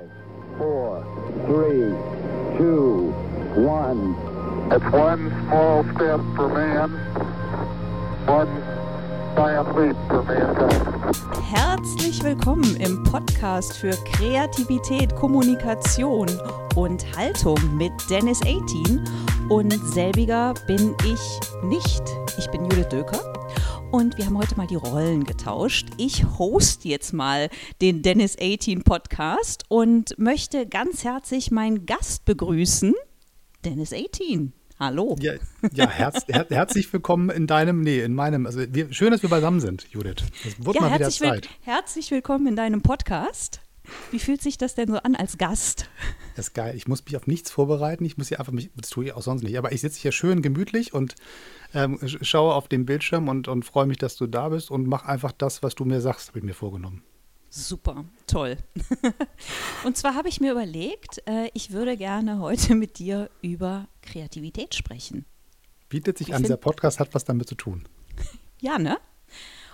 Five, four, three, two, one. It's one small step for man, one giant leap for mankind. Herzlich willkommen im Podcast für Kreativität, Kommunikation und Haltung mit Dennis 18. Und selbiger bin ich nicht. Ich bin Judith Döker. Und wir haben heute mal die Rollen getauscht. Ich host jetzt mal den Dennis 18 Podcast und möchte ganz herzlich meinen Gast begrüßen, Dennis 18. Hallo. Ja, ja herz, her, herzlich willkommen in deinem, nee, in meinem, also wir, schön, dass wir beisammen sind, Judith. Es wird ja, mal wieder Zeit. Will, herzlich willkommen in deinem Podcast. Wie fühlt sich das denn so an als Gast? Das ist geil. Ich muss mich auf nichts vorbereiten. Ich muss hier einfach mich, das tue ich auch sonst nicht. Aber ich sitze hier schön gemütlich und ähm, schaue auf den Bildschirm und, und freue mich, dass du da bist und mache einfach das, was du mir sagst, habe ich mir vorgenommen. Super, toll. und zwar habe ich mir überlegt, äh, ich würde gerne heute mit dir über Kreativität sprechen. Bietet sich ich an, dieser Podcast hat was damit zu tun. ja, ne?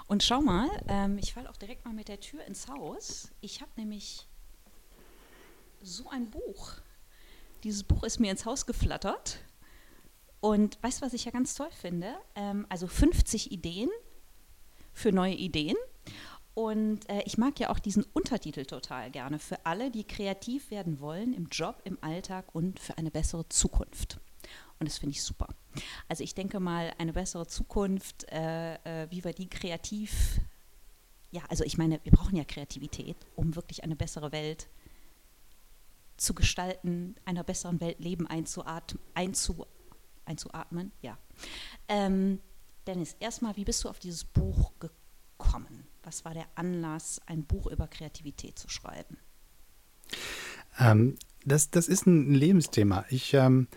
Und schau mal, ähm, ich falle auch direkt mal mit der Tür ins Haus. Ich habe nämlich so ein Buch. Dieses Buch ist mir ins Haus geflattert. Und weißt du, was ich ja ganz toll finde? Ähm, also 50 Ideen für neue Ideen. Und äh, ich mag ja auch diesen Untertitel total gerne für alle, die kreativ werden wollen im Job, im Alltag und für eine bessere Zukunft. Und das finde ich super. Also ich denke mal, eine bessere Zukunft, äh, äh, wie wir die kreativ, ja, also ich meine, wir brauchen ja Kreativität, um wirklich eine bessere Welt zu gestalten, einer besseren Welt Leben einzuatmen, einzu, einzuatmen, ja. Ähm, Dennis, erstmal, wie bist du auf dieses Buch gekommen? Was war der Anlass, ein Buch über Kreativität zu schreiben? Ähm, das, das ist ein Lebensthema. Ich ähm,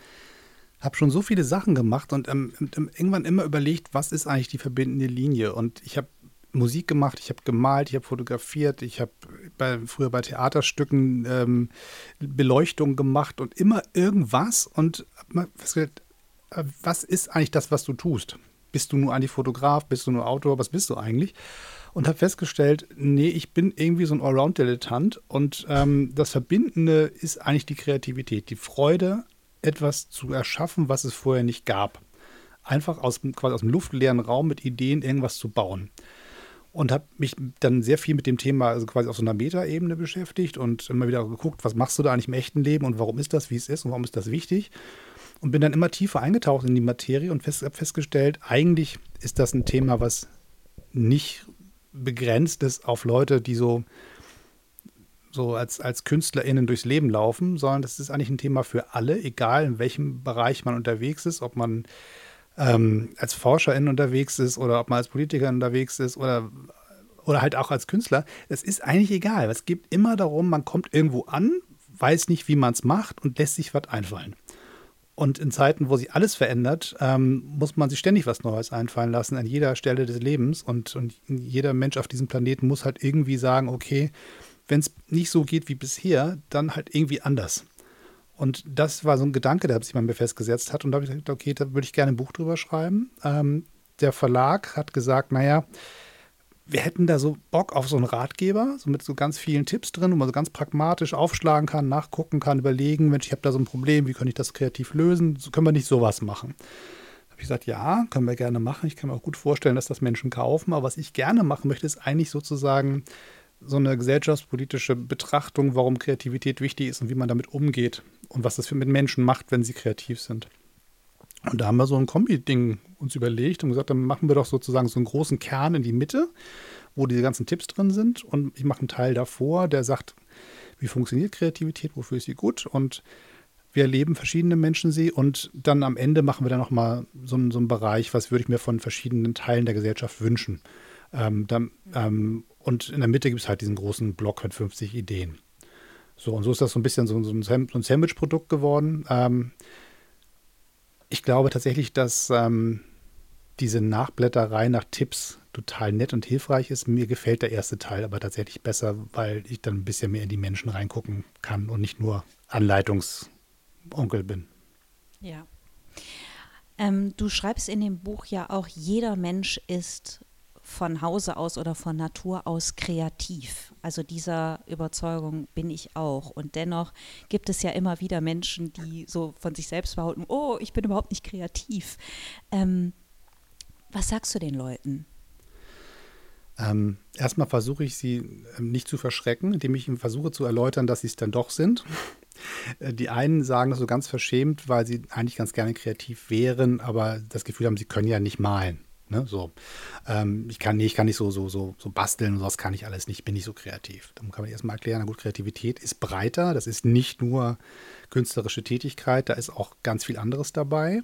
habe schon so viele Sachen gemacht und ähm, irgendwann immer überlegt, was ist eigentlich die verbindende Linie? Und ich habe Musik gemacht, ich habe gemalt, ich habe fotografiert, ich habe früher bei Theaterstücken ähm, Beleuchtung gemacht und immer irgendwas. Und äh, was ist eigentlich das, was du tust? Bist du nur eigentlich Fotograf? Bist du nur Autor? Was bist du eigentlich? und habe festgestellt, nee, ich bin irgendwie so ein Allround-Dilettant und ähm, das Verbindende ist eigentlich die Kreativität, die Freude, etwas zu erschaffen, was es vorher nicht gab. Einfach aus, quasi aus dem luftleeren Raum mit Ideen irgendwas zu bauen. Und habe mich dann sehr viel mit dem Thema, also quasi auf so einer Metaebene beschäftigt und immer wieder geguckt, was machst du da eigentlich im echten Leben und warum ist das, wie es ist und warum ist das wichtig. Und bin dann immer tiefer eingetaucht in die Materie und fest, festgestellt, eigentlich ist das ein Thema, was nicht begrenzt ist auf Leute, die so, so als, als KünstlerInnen durchs Leben laufen, sondern das ist eigentlich ein Thema für alle, egal in welchem Bereich man unterwegs ist, ob man ähm, als ForscherIn unterwegs ist oder ob man als Politiker unterwegs ist oder, oder halt auch als Künstler. Es ist eigentlich egal. Es geht immer darum, man kommt irgendwo an, weiß nicht, wie man es macht und lässt sich was einfallen. Und in Zeiten, wo sich alles verändert, ähm, muss man sich ständig was Neues einfallen lassen an jeder Stelle des Lebens. Und, und jeder Mensch auf diesem Planeten muss halt irgendwie sagen, okay, wenn es nicht so geht wie bisher, dann halt irgendwie anders. Und das war so ein Gedanke, der sich bei mir festgesetzt hat. Und da habe ich gesagt, okay, da würde ich gerne ein Buch drüber schreiben. Ähm, der Verlag hat gesagt, naja, wir hätten da so Bock auf so einen Ratgeber, so mit so ganz vielen Tipps drin, wo man so ganz pragmatisch aufschlagen kann, nachgucken kann, überlegen, Mensch, ich habe da so ein Problem, wie könnte ich das kreativ lösen? So können wir nicht sowas machen. Da habe ich gesagt, ja, können wir gerne machen. Ich kann mir auch gut vorstellen, dass das Menschen kaufen. Aber was ich gerne machen möchte, ist eigentlich sozusagen so eine gesellschaftspolitische Betrachtung, warum Kreativität wichtig ist und wie man damit umgeht und was das mit Menschen macht, wenn sie kreativ sind. Und da haben wir so ein Kombi-Ding uns überlegt und gesagt, dann machen wir doch sozusagen so einen großen Kern in die Mitte, wo diese ganzen Tipps drin sind. Und ich mache einen Teil davor, der sagt, wie funktioniert Kreativität, wofür ist sie gut und wir erleben verschiedene Menschen sie und dann am Ende machen wir dann nochmal so, so einen Bereich, was würde ich mir von verschiedenen Teilen der Gesellschaft wünschen. Ähm, dann, ähm, und in der Mitte gibt es halt diesen großen Block mit 50 Ideen. So, und so ist das so ein bisschen so, so ein, Sandwich-Produkt geworden. Ähm, ich glaube tatsächlich, dass ähm, diese Nachblätterei nach Tipps total nett und hilfreich ist. Mir gefällt der erste Teil aber tatsächlich besser, weil ich dann ein bisschen mehr in die Menschen reingucken kann und nicht nur Anleitungsonkel bin. Ja. Ähm, du schreibst in dem Buch ja auch, jeder Mensch ist von Hause aus oder von Natur aus kreativ. Also dieser Überzeugung bin ich auch. Und dennoch gibt es ja immer wieder Menschen, die so von sich selbst behaupten, oh, ich bin überhaupt nicht kreativ. Ähm, was sagst du den Leuten? Ähm, erstmal versuche ich sie ähm, nicht zu verschrecken, indem ich ihnen versuche zu erläutern, dass sie es dann doch sind. Äh, die einen sagen das so ganz verschämt, weil sie eigentlich ganz gerne kreativ wären, aber das Gefühl haben, sie können ja nicht malen. Ne, so. Ähm, ich kann, nee, kann nicht so, so, so, so basteln und sowas kann ich alles nicht, bin nicht so kreativ. Dann kann man erstmal erklären, na gut, Kreativität ist breiter, das ist nicht nur künstlerische Tätigkeit, da ist auch ganz viel anderes dabei.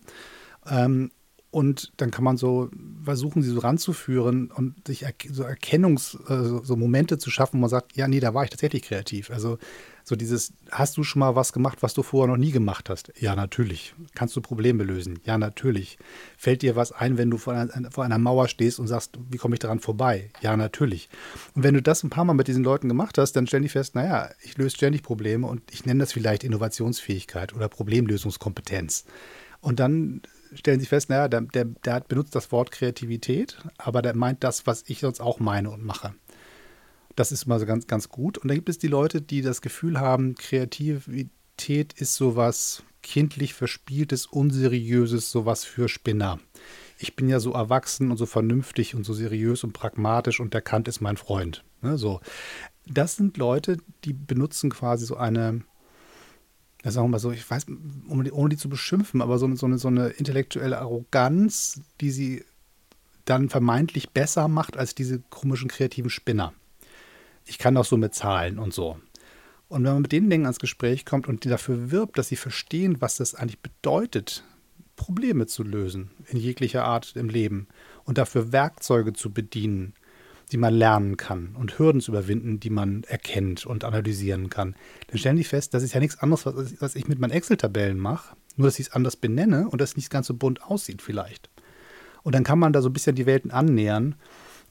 Ähm, und dann kann man so versuchen, sie so ranzuführen und sich er so Erkennungs-, äh, so Momente zu schaffen, wo man sagt, ja, nee, da war ich tatsächlich kreativ. Also so dieses, hast du schon mal was gemacht, was du vorher noch nie gemacht hast? Ja, natürlich. Kannst du Probleme lösen? Ja, natürlich. Fällt dir was ein, wenn du vor einer, vor einer Mauer stehst und sagst, wie komme ich daran vorbei? Ja, natürlich. Und wenn du das ein paar Mal mit diesen Leuten gemacht hast, dann stell dich fest, naja, ich löse ständig Probleme und ich nenne das vielleicht Innovationsfähigkeit oder Problemlösungskompetenz. Und dann stellen sie fest, naja, der, der, der benutzt das Wort Kreativität, aber der meint das, was ich sonst auch meine und mache. Das ist mal so ganz, ganz gut. Und dann gibt es die Leute, die das Gefühl haben, Kreativität ist sowas kindlich verspieltes, unseriöses, sowas für Spinner. Ich bin ja so erwachsen und so vernünftig und so seriös und pragmatisch und der Kant ist mein Freund. Ne, so. Das sind Leute, die benutzen quasi so eine, ja, sagen wir mal so, ich weiß, ohne die, ohne die zu beschimpfen, aber so, so, eine, so eine intellektuelle Arroganz, die sie dann vermeintlich besser macht als diese komischen kreativen Spinner. Ich kann auch so mit Zahlen und so. Und wenn man mit denen Dingen ans Gespräch kommt und die dafür wirbt, dass sie verstehen, was das eigentlich bedeutet, Probleme zu lösen in jeglicher Art im Leben und dafür Werkzeuge zu bedienen, die man lernen kann und Hürden zu überwinden, die man erkennt und analysieren kann, dann stellen die fest, das ist ja nichts anderes, was, was ich mit meinen Excel-Tabellen mache, nur dass ich es anders benenne und das nicht ganz so bunt aussieht vielleicht. Und dann kann man da so ein bisschen die Welten annähern.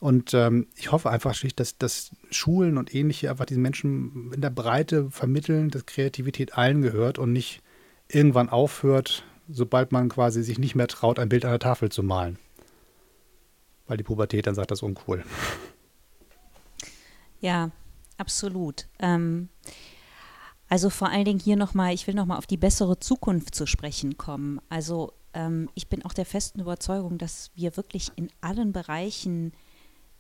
Und ähm, ich hoffe einfach schlicht, dass, dass Schulen und ähnliche einfach diesen Menschen in der Breite vermitteln, dass Kreativität allen gehört und nicht irgendwann aufhört, sobald man quasi sich nicht mehr traut, ein Bild an der Tafel zu malen weil die Pubertät dann sagt, das ist uncool. Ja, absolut. Ähm, also vor allen Dingen hier nochmal, ich will nochmal auf die bessere Zukunft zu sprechen kommen. Also ähm, ich bin auch der festen Überzeugung, dass wir wirklich in allen Bereichen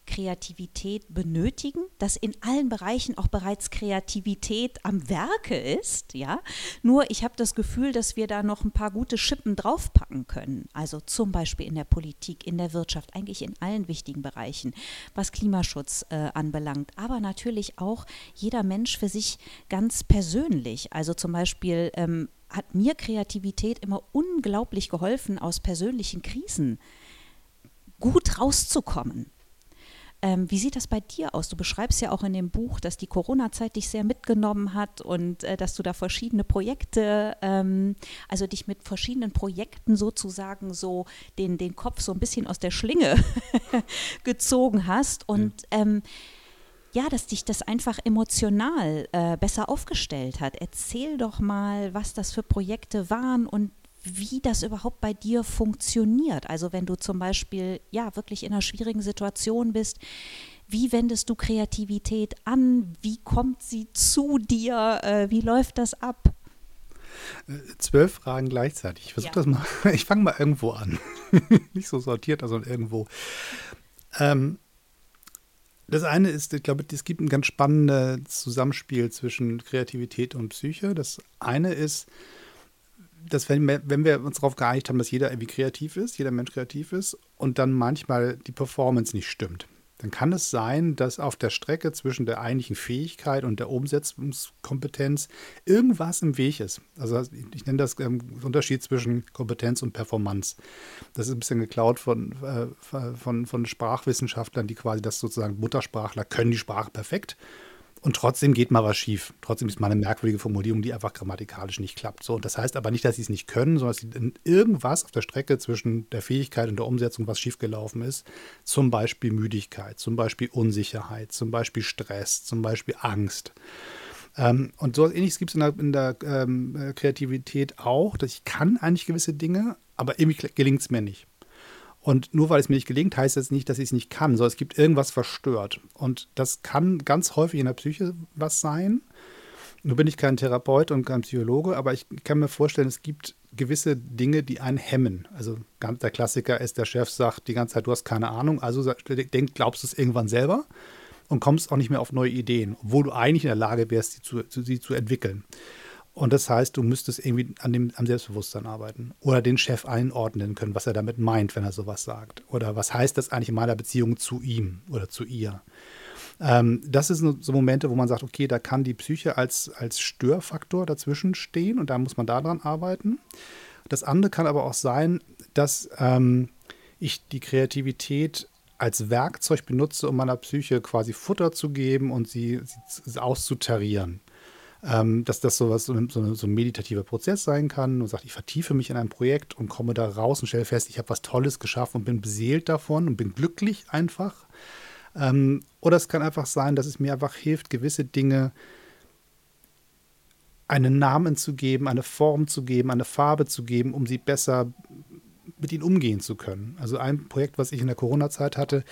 Kreativität benötigen, dass in allen Bereichen auch bereits Kreativität am Werke ist, ja. Nur ich habe das Gefühl, dass wir da noch ein paar gute Schippen draufpacken können. Also zum Beispiel in der Politik, in der Wirtschaft, eigentlich in allen wichtigen Bereichen, was Klimaschutz äh, anbelangt, aber natürlich auch jeder Mensch für sich ganz persönlich. Also zum Beispiel ähm, hat mir Kreativität immer unglaublich geholfen, aus persönlichen Krisen gut rauszukommen. Ähm, wie sieht das bei dir aus? Du beschreibst ja auch in dem Buch, dass die Corona-Zeit dich sehr mitgenommen hat und äh, dass du da verschiedene Projekte, ähm, also dich mit verschiedenen Projekten sozusagen so den, den Kopf so ein bisschen aus der Schlinge gezogen hast und ja. ähm, ja, dass dich das einfach emotional äh, besser aufgestellt hat. Erzähl doch mal, was das für Projekte waren und wie das überhaupt bei dir funktioniert. Also wenn du zum Beispiel ja wirklich in einer schwierigen Situation bist, wie wendest du Kreativität an? Wie kommt sie zu dir? Äh, wie läuft das ab? Äh, zwölf Fragen gleichzeitig. Ich versuche ja. das mal. Ich fange mal irgendwo an. Nicht so sortiert, sondern irgendwo. Ähm, das eine ist, ich glaube, es gibt ein ganz spannendes Zusammenspiel zwischen Kreativität und Psyche. Das eine ist, dass wenn, wenn wir uns darauf geeinigt haben, dass jeder irgendwie kreativ ist, jeder Mensch kreativ ist und dann manchmal die Performance nicht stimmt, dann kann es sein, dass auf der Strecke zwischen der eigentlichen Fähigkeit und der Umsetzungskompetenz irgendwas im Weg ist. Also ich nenne das ähm, Unterschied zwischen Kompetenz und Performance. Das ist ein bisschen geklaut von, äh, von, von Sprachwissenschaftlern, die quasi das sozusagen Muttersprachler können die Sprache perfekt und trotzdem geht mal was schief. Trotzdem ist mal eine merkwürdige Formulierung, die einfach grammatikalisch nicht klappt. So, das heißt aber nicht, dass sie es nicht können, sondern dass sie irgendwas auf der Strecke zwischen der Fähigkeit und der Umsetzung, was schiefgelaufen ist, zum Beispiel Müdigkeit, zum Beispiel Unsicherheit, zum Beispiel Stress, zum Beispiel Angst. Ähm, und so ähnliches gibt es in der, in der ähm, Kreativität auch, dass ich kann eigentlich gewisse Dinge, aber irgendwie gelingt es mir nicht. Und nur weil es mir nicht gelingt, heißt das nicht, dass ich es nicht kann, sondern es gibt irgendwas verstört. Und das kann ganz häufig in der Psyche was sein. Nur bin ich kein Therapeut und kein Psychologe, aber ich kann mir vorstellen, es gibt gewisse Dinge, die einen hemmen. Also ganz der Klassiker ist, der Chef sagt die ganze Zeit, du hast keine Ahnung, also denk, glaubst du es irgendwann selber und kommst auch nicht mehr auf neue Ideen, obwohl du eigentlich in der Lage wärst, sie zu, sie zu entwickeln. Und das heißt, du müsstest irgendwie an dem, am Selbstbewusstsein arbeiten oder den Chef einordnen können, was er damit meint, wenn er sowas sagt. Oder was heißt das eigentlich in meiner Beziehung zu ihm oder zu ihr. Ähm, das sind so Momente, wo man sagt, okay, da kann die Psyche als, als Störfaktor dazwischen stehen und da muss man daran arbeiten. Das andere kann aber auch sein, dass ähm, ich die Kreativität als Werkzeug benutze, um meiner Psyche quasi Futter zu geben und sie, sie auszutarieren ähm, dass das sowas, so, so, so, ein meditativer Prozess sein kann und sagt, ich vertiefe mich in ein Projekt und komme da raus und stelle fest, ich habe was Tolles geschaffen und bin beseelt davon und bin glücklich einfach. Ähm, oder es kann einfach sein, dass es mir einfach hilft, gewisse Dinge einen Namen zu geben, eine Form zu geben, eine Farbe zu geben, um sie besser mit ihnen umgehen zu können. Also ein Projekt, was ich in der Corona-Zeit hatte,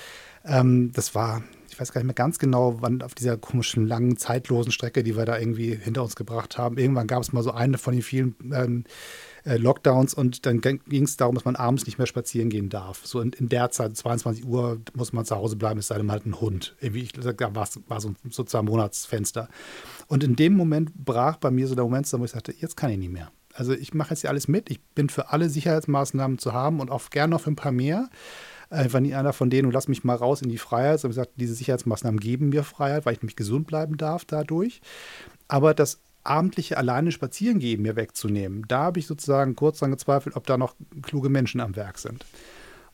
ähm, das war, weiß gar nicht mehr ganz genau, wann auf dieser komischen langen, zeitlosen Strecke, die wir da irgendwie hinter uns gebracht haben. Irgendwann gab es mal so eine von den vielen ähm, äh, Lockdowns und dann ging es darum, dass man abends nicht mehr spazieren gehen darf. So in, in, der Zeit, 22 Uhr, muss man zu Hause bleiben, es sei denn halt ein Hund. Irgendwie, ich, da war, so, so zwei Monatsfenster. Und in dem Moment brach bei mir so der Moment, wo ich sagte, jetzt kann ich nicht mehr. Also ich mache jetzt hier alles mit. Ich bin für alle Sicherheitsmaßnahmen zu haben und auch gern noch für ein paar mehr einfach nie einer von denen und lass mich mal raus in die Freiheit. So gesagt, diese Sicherheitsmaßnahmen geben mir Freiheit, weil ich nämlich gesund bleiben darf dadurch. Aber das abendliche alleine spazieren gehen mir wegzunehmen, da habe ich sozusagen kurz dran gezweifelt, ob da noch kluge Menschen am Werk sind.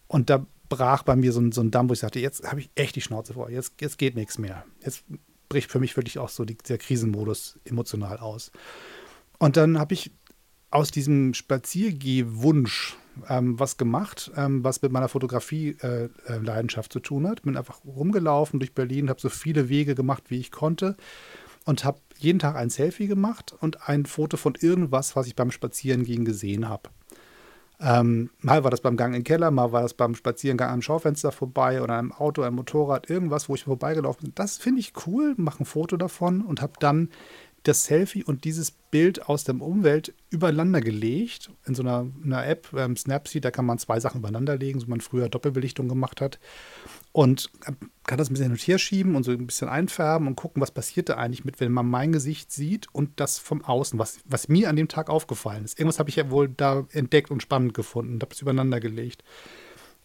Und da brach bei mir so ein, so ein Damm, wo ich sagte, jetzt habe ich echt die Schnauze vor, jetzt, jetzt geht nichts mehr. Jetzt bricht für mich wirklich auch so die, der Krisenmodus emotional aus. Und dann habe ich aus diesem Spaziergehwunsch ähm, was gemacht, ähm, was mit meiner Fotografie-Leidenschaft äh, zu tun hat. Bin einfach rumgelaufen durch Berlin, habe so viele Wege gemacht, wie ich konnte und habe jeden Tag ein Selfie gemacht und ein Foto von irgendwas, was ich beim Spazierengehen gesehen habe. Ähm, mal war das beim Gang in den Keller, mal war das beim Spazierengang am Schaufenster vorbei oder einem Auto, einem Motorrad, irgendwas, wo ich vorbeigelaufen bin. Das finde ich cool, mache ein Foto davon und habe dann das Selfie und dieses Bild aus der Umwelt übereinander gelegt in so einer, einer App, ähm, Snapseed, da kann man zwei Sachen übereinander legen, so man früher Doppelbelichtung gemacht hat. Und kann das ein bisschen hin und her schieben und so ein bisschen einfärben und gucken, was passiert da eigentlich mit, wenn man mein Gesicht sieht und das vom Außen, was, was mir an dem Tag aufgefallen ist. Irgendwas habe ich ja wohl da entdeckt und spannend gefunden und habe es übereinander gelegt.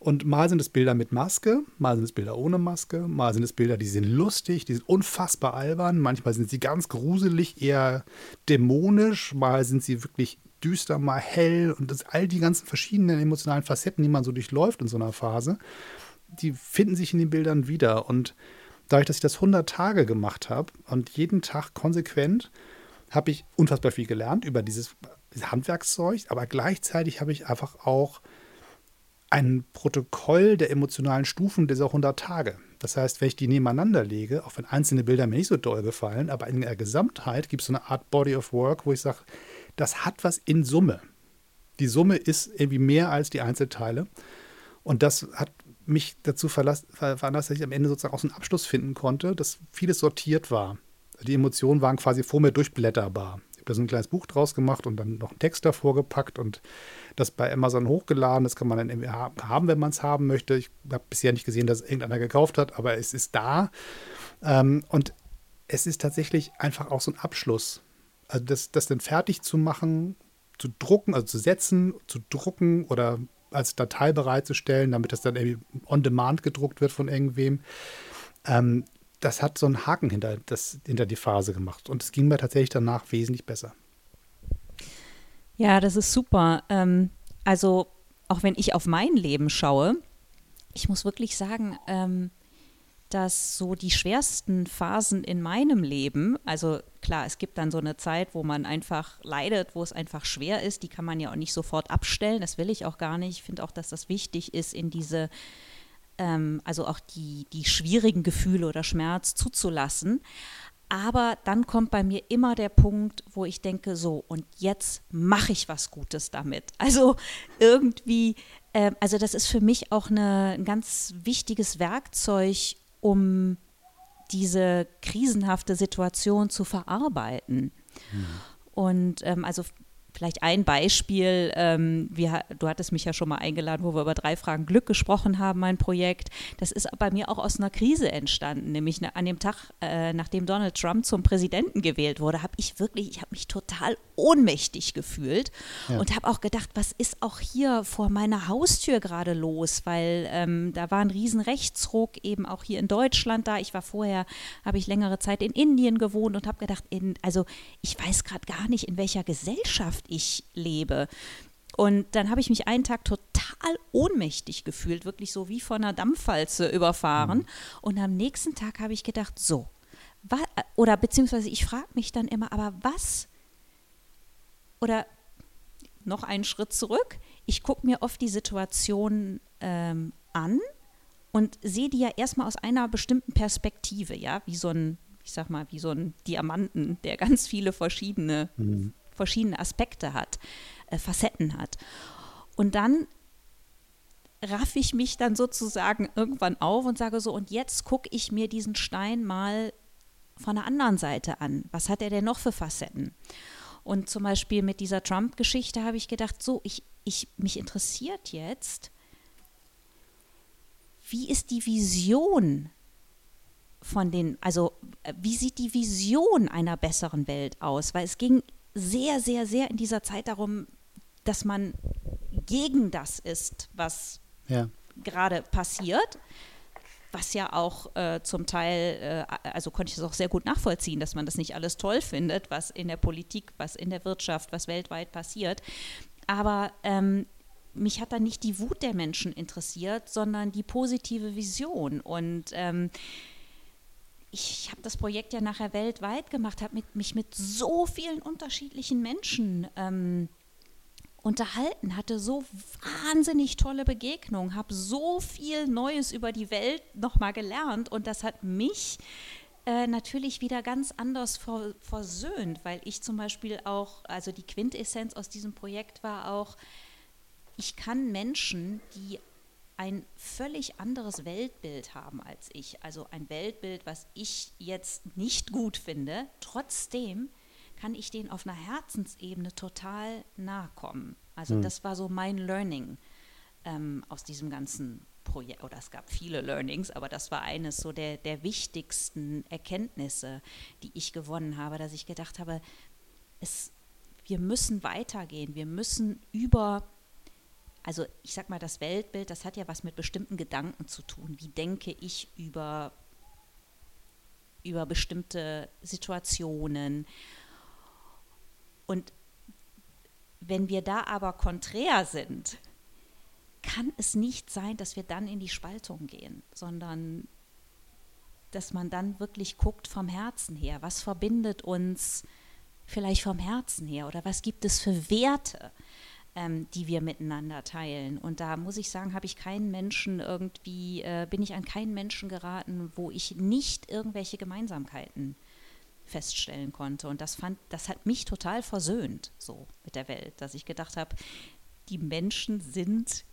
Und mal sind es Bilder mit Maske, mal sind es Bilder ohne Maske, mal sind es Bilder, die sind lustig, die sind unfassbar albern, manchmal sind sie ganz gruselig, eher dämonisch, mal sind sie wirklich düster, mal hell. Und das, all die ganzen verschiedenen emotionalen Facetten, die man so durchläuft in so einer Phase, die finden sich in den Bildern wieder. Und dadurch, dass ich das 100 Tage gemacht habe und jeden Tag konsequent, habe ich unfassbar viel gelernt über dieses Handwerkszeug, aber gleichzeitig habe ich einfach auch ein Protokoll der emotionalen Stufen dieser 100 Tage. Das heißt, wenn ich die nebeneinander lege, auch wenn einzelne Bilder mir nicht so doll gefallen, aber in der Gesamtheit gibt es so eine Art Body of Work, wo ich sage, das hat was in Summe. Die Summe ist irgendwie mehr als die Einzelteile. Und das hat mich dazu veranlasst, dass ich am Ende sozusagen auch so einen Abschluss finden konnte, dass vieles sortiert war. Die Emotionen waren quasi vor mir durchblätterbar habe da so ein kleines Buch draus gemacht und dann noch einen Text davor gepackt und das bei Amazon hochgeladen. Das kann man dann haben, wenn man es haben möchte. Ich habe bisher nicht gesehen, dass irgendeiner gekauft hat, aber es ist da. Ähm, und es ist tatsächlich einfach auch so ein Abschluss. Also das, das dann fertig zu machen, zu drucken, also zu setzen, zu drucken oder als Datei bereitzustellen, damit das dann irgendwie on demand gedruckt wird von irgendwem. Ähm, das hat so einen Haken hinter, das, hinter die Phase gemacht. Und es ging mir tatsächlich danach wesentlich besser. Ja, das ist super. Ähm, also, auch wenn ich auf mein Leben schaue, ich muss wirklich sagen, ähm, dass so die schwersten Phasen in meinem Leben, also klar, es gibt dann so eine Zeit, wo man einfach leidet, wo es einfach schwer ist, die kann man ja auch nicht sofort abstellen, das will ich auch gar nicht. Ich finde auch, dass das wichtig ist, in diese ähm, also auch die, die schwierigen Gefühle oder Schmerz zuzulassen. Aber dann kommt bei mir immer der Punkt, wo ich denke, so, und jetzt mache ich was Gutes damit. Also irgendwie äh, also das ist für mich auch eine, ein ganz wichtiges Werkzeug, um diese krisenhafte Situation zu verarbeiten. Mhm. Und ähm, also Vielleicht ein Beispiel, ähm, wir, du hattest mich ja schon mal eingeladen, wo wir über drei Fragen Glück gesprochen haben, mein Projekt. Das ist bei mir auch aus einer Krise entstanden, nämlich an dem Tag, äh, nachdem Donald Trump zum Präsidenten gewählt wurde, habe ich wirklich, ich habe mich total ohnmächtig gefühlt ja. und habe auch gedacht, was ist auch hier vor meiner Haustür gerade los, weil ähm, da war ein riesen Rechtsruck eben auch hier in Deutschland da. Ich war vorher, habe ich längere Zeit in Indien gewohnt und habe gedacht, in, also ich weiß gerade gar nicht, in welcher Gesellschaft ich lebe. Und dann habe ich mich einen Tag total ohnmächtig gefühlt, wirklich so wie von einer Dampfwalze überfahren. Mhm. Und am nächsten Tag habe ich gedacht, so, oder beziehungsweise ich frage mich dann immer, aber was oder noch einen Schritt zurück. Ich gucke mir oft die Situation ähm, an und sehe die ja erstmal aus einer bestimmten Perspektive, ja, wie so ein, ich sag mal, wie so ein Diamanten, der ganz viele verschiedene, mhm. Verschiedene Aspekte hat, äh, Facetten hat. Und dann raff ich mich dann sozusagen irgendwann auf und sage so, und jetzt gucke ich mir diesen Stein mal von der anderen Seite an. Was hat er denn noch für Facetten? Und zum Beispiel mit dieser Trump-Geschichte habe ich gedacht, so, ich, ich, mich interessiert jetzt, wie ist die Vision von den, also wie sieht die Vision einer besseren Welt aus? Weil es ging sehr, sehr, sehr in dieser Zeit darum, dass man gegen das ist, was ja. gerade passiert was ja auch äh, zum Teil, äh, also konnte ich es auch sehr gut nachvollziehen, dass man das nicht alles toll findet, was in der Politik, was in der Wirtschaft, was weltweit passiert. Aber ähm, mich hat dann nicht die Wut der Menschen interessiert, sondern die positive Vision. Und ähm, ich habe das Projekt ja nachher weltweit gemacht, habe mich mit so vielen unterschiedlichen Menschen ähm, unterhalten, hatte so wahnsinnig tolle Begegnungen, habe so viel Neues über die Welt nochmal gelernt und das hat mich äh, natürlich wieder ganz anders ver versöhnt, weil ich zum Beispiel auch, also die Quintessenz aus diesem Projekt war auch, ich kann Menschen, die ein völlig anderes Weltbild haben als ich, also ein Weltbild, was ich jetzt nicht gut finde, trotzdem kann ich denen auf einer Herzensebene total nahe kommen. Also mhm. das war so mein Learning ähm, aus diesem ganzen Projekt. Oder es gab viele Learnings, aber das war eines so der, der wichtigsten Erkenntnisse, die ich gewonnen habe, dass ich gedacht habe, es, wir müssen weitergehen, wir müssen über also ich sag mal, das Weltbild, das hat ja was mit bestimmten Gedanken zu tun. Wie denke ich über, über bestimmte Situationen? Und wenn wir da aber konträr sind, kann es nicht sein, dass wir dann in die Spaltung gehen, sondern dass man dann wirklich guckt vom Herzen her, was verbindet uns vielleicht vom Herzen her oder was gibt es für Werte, ähm, die wir miteinander teilen. Und da muss ich sagen, habe ich keinen Menschen irgendwie, äh, bin ich an keinen Menschen geraten, wo ich nicht irgendwelche Gemeinsamkeiten feststellen konnte. Und das fand, das hat mich total versöhnt, so mit der Welt, dass ich gedacht habe, die Menschen sind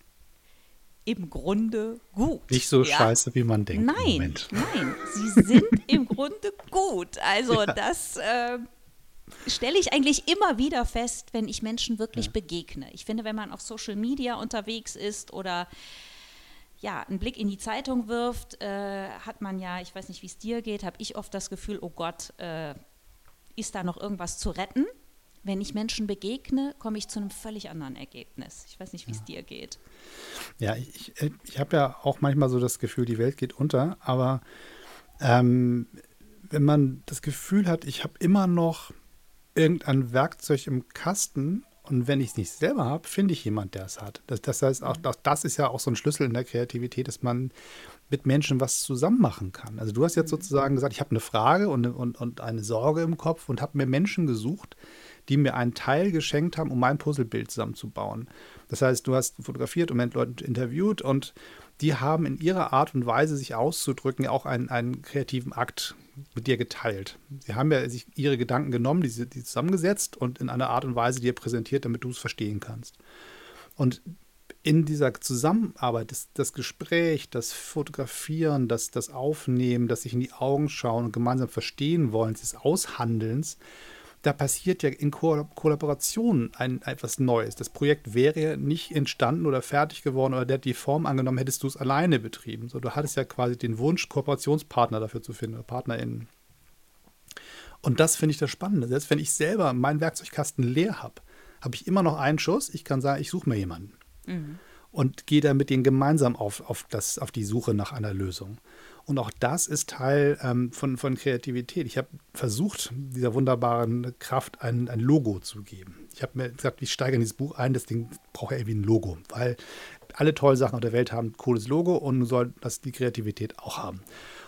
im Grunde gut. Nicht so ja? scheiße, wie man denkt. Nein, nein, sie sind im Grunde gut. Also ja. das äh, stelle ich eigentlich immer wieder fest, wenn ich Menschen wirklich ja. begegne. Ich finde, wenn man auf Social Media unterwegs ist oder ja, einen Blick in die Zeitung wirft, äh, hat man ja, ich weiß nicht, wie es dir geht, habe ich oft das Gefühl, oh Gott, äh, ist da noch irgendwas zu retten? Wenn ich Menschen begegne, komme ich zu einem völlig anderen Ergebnis. Ich weiß nicht, wie es ja. dir geht. Ja, ich, ich habe ja auch manchmal so das Gefühl, die Welt geht unter, aber ähm, wenn man das Gefühl hat, ich habe immer noch irgendein Werkzeug im Kasten, und wenn ich es nicht selber habe, finde ich jemand, der es hat. Das, das heißt, auch, auch, das ist ja auch so ein Schlüssel in der Kreativität, dass man mit Menschen was zusammen machen kann. Also du hast jetzt sozusagen gesagt, ich habe eine Frage und, und, und eine Sorge im Kopf und habe mir Menschen gesucht, die mir einen Teil geschenkt haben, um mein Puzzlebild zusammenzubauen. Das heißt, du hast fotografiert und mit Leuten interviewt und die haben in ihrer Art und Weise, sich auszudrücken, auch einen, einen kreativen Akt mit dir geteilt. Sie haben ja sich ihre Gedanken genommen, die, die zusammengesetzt und in einer Art und Weise dir präsentiert, damit du es verstehen kannst. Und in dieser Zusammenarbeit, das, das Gespräch, das Fotografieren, das, das Aufnehmen, das sich in die Augen schauen und gemeinsam verstehen wollen, des Aushandelns, da passiert ja in Ko Kollaboration ein, etwas Neues. Das Projekt wäre ja nicht entstanden oder fertig geworden oder der hat die Form angenommen, hättest du es alleine betrieben. So, du hattest ja quasi den Wunsch, Kooperationspartner dafür zu finden oder PartnerInnen. Und das finde ich das Spannende. Selbst wenn ich selber meinen Werkzeugkasten leer habe, habe ich immer noch einen Schuss. Ich kann sagen, ich suche mir jemanden. Mhm. Und gehe dann mit denen gemeinsam auf, auf, das, auf die Suche nach einer Lösung. Und auch das ist Teil ähm, von, von Kreativität. Ich habe versucht, dieser wunderbaren Kraft ein, ein Logo zu geben. Ich habe mir gesagt, ich steige in dieses Buch ein, das Ding braucht ja irgendwie ein Logo, weil alle tollen Sachen auf der Welt haben ein cooles Logo und soll das die Kreativität auch haben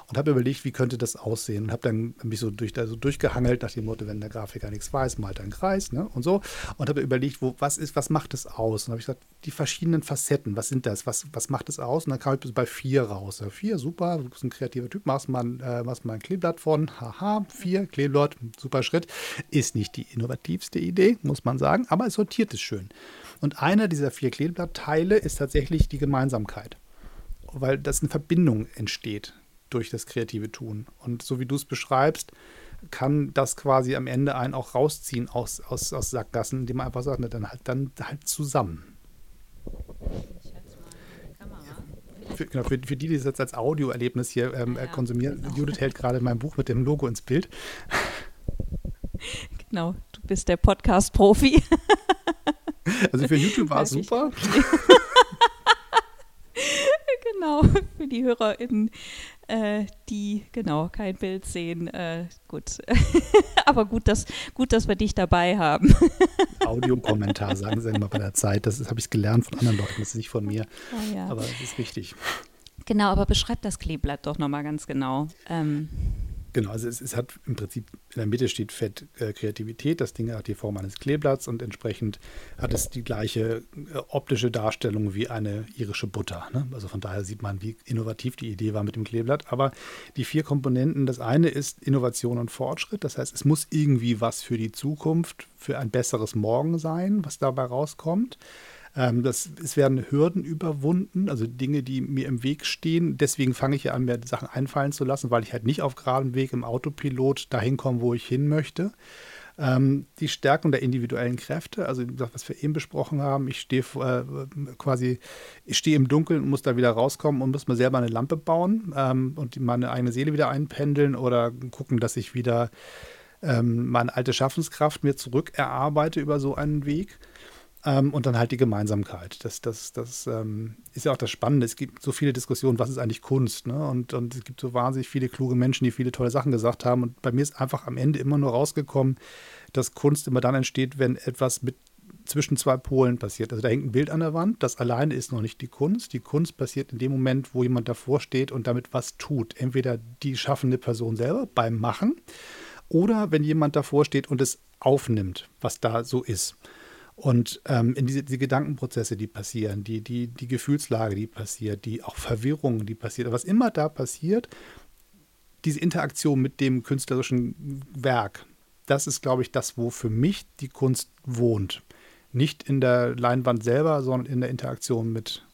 und habe überlegt, wie könnte das aussehen und habe dann mich so, durch, also durchgehangelt nach dem Motto, wenn der Grafiker nichts weiß, malt er einen Kreis ne? und so und habe überlegt, wo, was ist, was macht es aus? Und habe ich gesagt, die verschiedenen Facetten, was sind das, was, was macht es aus? Und dann kam ich bis bei vier raus. Ja, vier, super, du bist ein kreativer Typ, machst mal, äh, machst mal ein Kleeblatt von, haha, vier, Kleeblatt, super Schritt. Ist nicht die innovativste Idee, muss man sagen, aber es sortiert es schön. Und einer dieser vier Kleeblattteile ist tatsächlich die Gemeinsamkeit weil das eine Verbindung entsteht durch das kreative Tun. Und so wie du es beschreibst, kann das quasi am Ende einen auch rausziehen aus, aus, aus Sackgassen, indem man einfach sagt, na, dann halt dann halt zusammen. Für, genau, für, für, die, die das jetzt als Audioerlebnis hier ähm, ja, konsumieren, genau. Judith hält gerade mein Buch mit dem Logo ins Bild. Genau, du bist der Podcast-Profi. Also für YouTube war es super. genau, für die HörerInnen äh, die genau kein Bild sehen. Äh, gut. Aber gut dass, gut, dass wir dich dabei haben. Audiokommentar, sagen Sie immer bei der Zeit. Das, habe ich gelernt von anderen Leuten, das ist nicht von mir. Oh, ja. Aber das ist wichtig. Genau, aber beschreib das Kleeblatt doch nochmal ganz genau. Ähm. Genau, also es, es, hat im Prinzip in der Mitte steht Fett äh, Kreativität. Das Ding hat die Form eines Kleeblatts und entsprechend hat es die gleiche äh, optische Darstellung wie eine irische Butter. Ne? Also von daher sieht man, wie innovativ die Idee war mit dem Kleeblatt. Aber die vier Komponenten, das eine ist Innovation und Fortschritt. Das heißt, es muss irgendwie was für die Zukunft, für ein besseres Morgen sein, was dabei rauskommt. Ähm, das, es werden Hürden überwunden, also Dinge, die mir im Weg stehen. Deswegen fange ich ja an, mir Sachen einfallen zu lassen, weil ich halt nicht auf geradem Weg im Autopilot dahin komme, wo ich hin möchte. Ähm, die Stärkung der individuellen Kräfte, also was wir eben besprochen haben, ich stehe äh, quasi, ich stehe im Dunkeln und muss da wieder rauskommen und muss mir selber eine Lampe bauen ähm, und meine eigene Seele wieder einpendeln oder gucken, dass ich wieder ähm, meine alte Schaffenskraft mir zurück erarbeite über so einen Weg. Ähm, und dann halt die Gemeinsamkeit. Das, das, das ähm, ist ja auch das Spannende. Es gibt so viele Diskussionen, was ist eigentlich Kunst? Ne? Und, und es gibt so wahnsinnig viele kluge Menschen, die viele tolle Sachen gesagt haben. Und bei mir ist einfach am Ende immer nur rausgekommen, dass Kunst immer dann entsteht, wenn etwas mit zwischen zwei Polen passiert. Also da hängt ein Bild an der Wand, das alleine ist noch nicht die Kunst. Die Kunst passiert in dem Moment, wo jemand davor steht und damit was tut. Entweder die schaffende Person selber beim Machen oder wenn jemand davor steht und es aufnimmt, was da so ist. Und ähm, in diese, diese, Gedankenprozesse, die passieren, die, die, die Gefühlslage, die passiert, die auch Verwirrung, die passiert, was immer da passiert, diese Interaktion mit dem künstlerischen Werk, das ist, glaube ich, das, wo für mich die Kunst wohnt. Nicht in der Leinwand selber, sondern in der Interaktion mit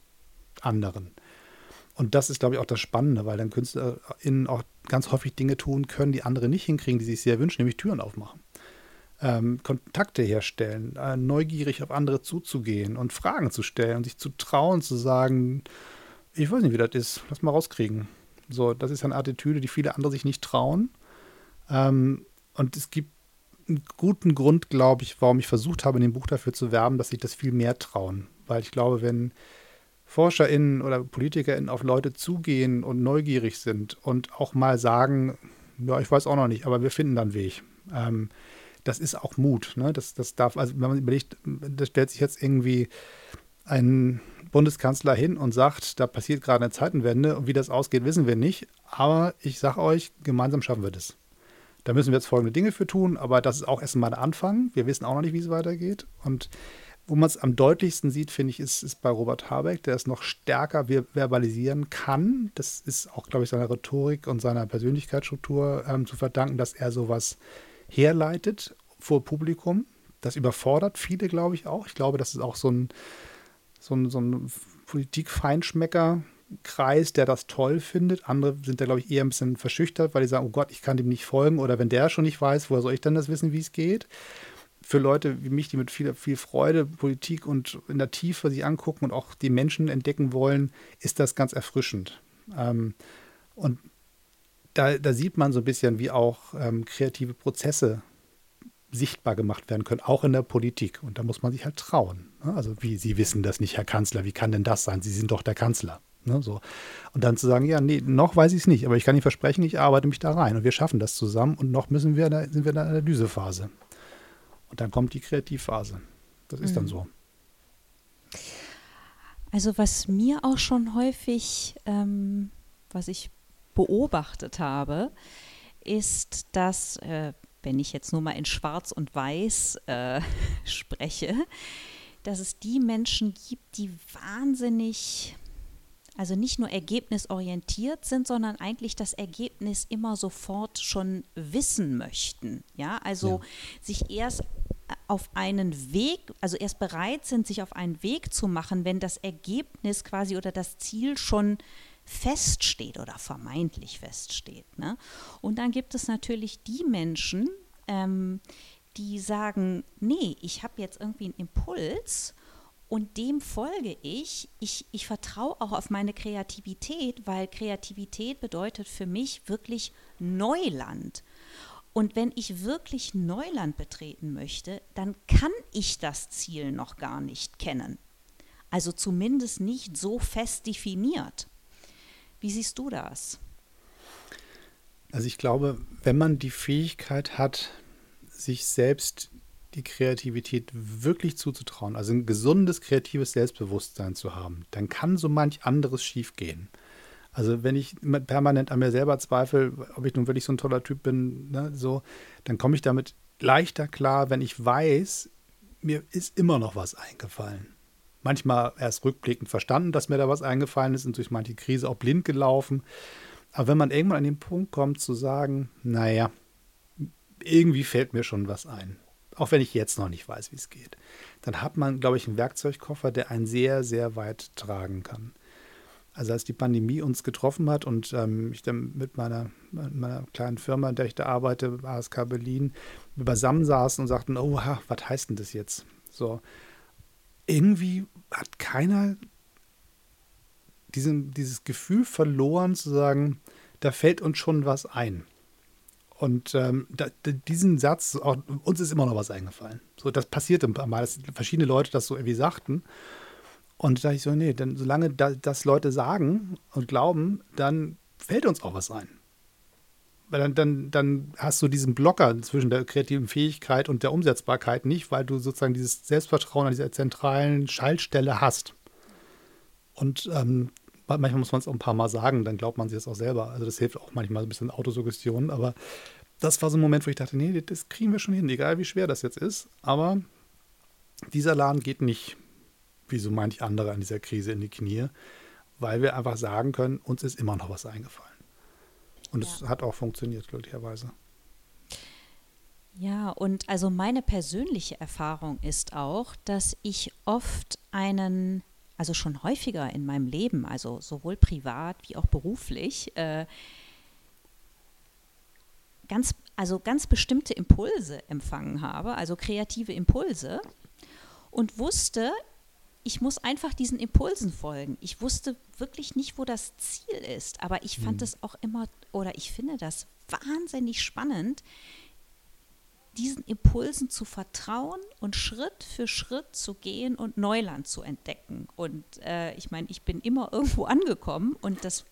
anderen. Und das ist, glaube ich, auch das Spannende, weil dann KünstlerInnen auch ganz häufig Dinge tun können, die andere nicht hinkriegen, die sich sehr wünschen, nämlich Türen aufmachen ähm, Kontakte herstellen, äh, neugierig auf andere zuzugehen und Fragen zu stellen und sich zu trauen, zu sagen, ich weiß nicht, wie das ist, lass mal rauskriegen. So, das ist eine Attitüde, die viele andere sich nicht trauen. Ähm, und es gibt einen guten Grund, glaube ich, warum ich versucht habe, in dem Buch dafür zu werben, dass sich das viel mehr trauen. Weil ich glaube, wenn ForscherInnen oder PolitikerInnen auf Leute zugehen und neugierig sind und auch mal sagen, ja, ich weiß auch noch nicht, aber wir finden dann einen Weg. Ähm, das ist auch Mut. Ne? Das, das darf, also wenn man überlegt, da stellt sich jetzt irgendwie ein Bundeskanzler hin und sagt, da passiert gerade eine Zeitenwende und wie das ausgeht, wissen wir nicht. Aber ich sage euch, gemeinsam schaffen wir das. Da müssen wir jetzt folgende Dinge für tun, aber das ist auch erst mal der Anfang. Wir wissen auch noch nicht, wie es weitergeht. Und wo man es am deutlichsten sieht, finde ich, ist, ist bei Robert Habeck, der es noch stärker verbalisieren kann. Das ist auch, glaube ich, seiner Rhetorik und seiner Persönlichkeitsstruktur ähm, zu verdanken, dass er sowas herleitet vor Publikum. Das überfordert viele, glaube ich, auch. Ich glaube, das ist auch so ein, so ein, so ein Politik-Feinschmecker-Kreis, der das toll findet. Andere sind da, glaube ich, eher ein bisschen verschüchtert, weil die sagen, oh Gott, ich kann dem nicht folgen. Oder wenn der schon nicht weiß, woher soll ich dann das wissen, wie es geht? Für Leute wie mich, die mit viel, viel Freude Politik und in der Tiefe sich angucken und auch die Menschen entdecken wollen, ist das ganz erfrischend. Ähm, und da, da, sieht man so ein bisschen, wie auch ähm, kreative Prozesse sichtbar gemacht werden können, auch in der Politik. Und da muss man sich halt trauen. Ne? Also wie, Sie wissen das nicht, Herr Kanzler, wie kann denn das sein? Sie sind doch der Kanzler. Ne? So. Und dann zu sagen, ja, nee, noch weiß ich es nicht, aber ich kann Ihnen versprechen, ich arbeite mich da rein und wir schaffen das zusammen und noch müssen wir da, sind wir in der Analysephase. Und dann kommt die Kreativphase. Das ist mhm. dann so. Also was mir auch schon häufig, ähm, was ich beobachtet habe, ist, dass äh, wenn ich jetzt nur mal in Schwarz und Weiß äh, spreche, dass es die Menschen gibt, die wahnsinnig, also nicht nur ergebnisorientiert sind, sondern eigentlich das Ergebnis immer sofort schon wissen möchten. Ja, also ja. sich erst auf einen Weg, also erst bereit sind, sich auf einen Weg zu machen, wenn das Ergebnis quasi oder das Ziel schon feststeht oder vermeintlich feststeht. Ne? Und dann gibt es natürlich die Menschen, ähm, die sagen, nee, ich habe jetzt irgendwie einen Impuls und dem folge ich. ich. Ich vertraue auch auf meine Kreativität, weil Kreativität bedeutet für mich wirklich Neuland. Und wenn ich wirklich Neuland betreten möchte, dann kann ich das Ziel noch gar nicht kennen. Also zumindest nicht so fest definiert. Wie siehst du das? Also ich glaube, wenn man die Fähigkeit hat, sich selbst die Kreativität wirklich zuzutrauen, also ein gesundes kreatives Selbstbewusstsein zu haben, dann kann so manch anderes schiefgehen. Also wenn ich permanent an mir selber zweifle, ob ich nun wirklich so ein toller Typ bin, ne, so, dann komme ich damit leichter klar, wenn ich weiß, mir ist immer noch was eingefallen manchmal erst rückblickend verstanden, dass mir da was eingefallen ist und durch manche Krise auch blind gelaufen. Aber wenn man irgendwann an den Punkt kommt zu sagen, naja, irgendwie fällt mir schon was ein, auch wenn ich jetzt noch nicht weiß, wie es geht, dann hat man, glaube ich, einen Werkzeugkoffer, der einen sehr, sehr weit tragen kann. Also als die Pandemie uns getroffen hat und ähm, ich dann mit meiner, meiner kleinen Firma, in der ich da arbeite, ASK Berlin, beisammensaßen und sagten, oh, was heißt denn das jetzt? So, irgendwie hat keiner diesen, dieses Gefühl verloren zu sagen, da fällt uns schon was ein. Und ähm, da, diesen Satz, auch, uns ist immer noch was eingefallen. So, das passierte ein paar Mal, dass verschiedene Leute das so irgendwie sagten. Und da dachte ich so, nee, denn solange da, das Leute sagen und glauben, dann fällt uns auch was ein. Weil dann, dann, dann hast du diesen Blocker zwischen der kreativen Fähigkeit und der Umsetzbarkeit nicht, weil du sozusagen dieses Selbstvertrauen an dieser zentralen Schaltstelle hast. Und ähm, manchmal muss man es auch ein paar Mal sagen, dann glaubt man sich das auch selber. Also das hilft auch manchmal ein bisschen Autosuggestion, aber das war so ein Moment, wo ich dachte, nee, das kriegen wir schon hin, egal wie schwer das jetzt ist. Aber dieser Laden geht nicht, wie so manch andere an dieser Krise in die Knie, weil wir einfach sagen können, uns ist immer noch was eingefallen. Und es hat auch funktioniert, glücklicherweise. Ja, und also meine persönliche Erfahrung ist auch, dass ich oft einen, also schon häufiger in meinem Leben, also sowohl privat wie auch beruflich, äh, ganz, also ganz bestimmte Impulse empfangen habe, also kreative Impulse und wusste, ich muss einfach diesen Impulsen folgen. Ich wusste wirklich nicht, wo das Ziel ist, aber ich fand hm. es auch immer, oder ich finde das wahnsinnig spannend, diesen Impulsen zu vertrauen und Schritt für Schritt zu gehen und Neuland zu entdecken. Und äh, ich meine, ich bin immer irgendwo angekommen und das,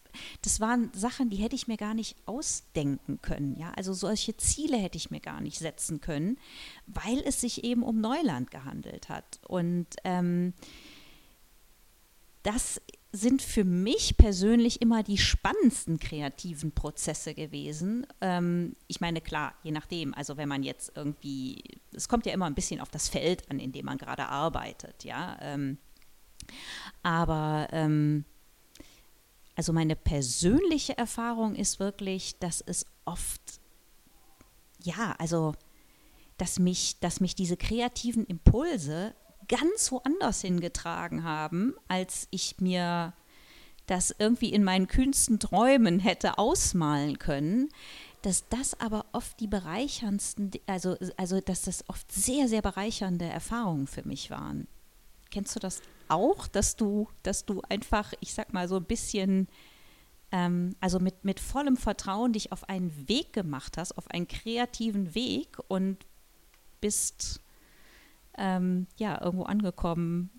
das waren Sachen, die hätte ich mir gar nicht ausdenken können. Ja? Also solche Ziele hätte ich mir gar nicht setzen können, weil es sich eben um Neuland gehandelt hat. Und ähm, das sind für mich persönlich immer die spannendsten kreativen Prozesse gewesen. Ähm, ich meine, klar, je nachdem, also wenn man jetzt irgendwie, es kommt ja immer ein bisschen auf das Feld an, in dem man gerade arbeitet, ja. Ähm, aber ähm, also meine persönliche Erfahrung ist wirklich, dass es oft, ja, also dass mich, dass mich diese kreativen Impulse ganz woanders hingetragen haben, als ich mir das irgendwie in meinen kühnsten Träumen hätte ausmalen können, dass das aber oft die bereicherndsten, also, also dass das oft sehr, sehr bereichernde Erfahrungen für mich waren. Kennst du das auch, dass du, dass du einfach, ich sag mal, so ein bisschen, ähm, also mit, mit vollem Vertrauen dich auf einen Weg gemacht hast, auf einen kreativen Weg und bist ähm, ja irgendwo angekommen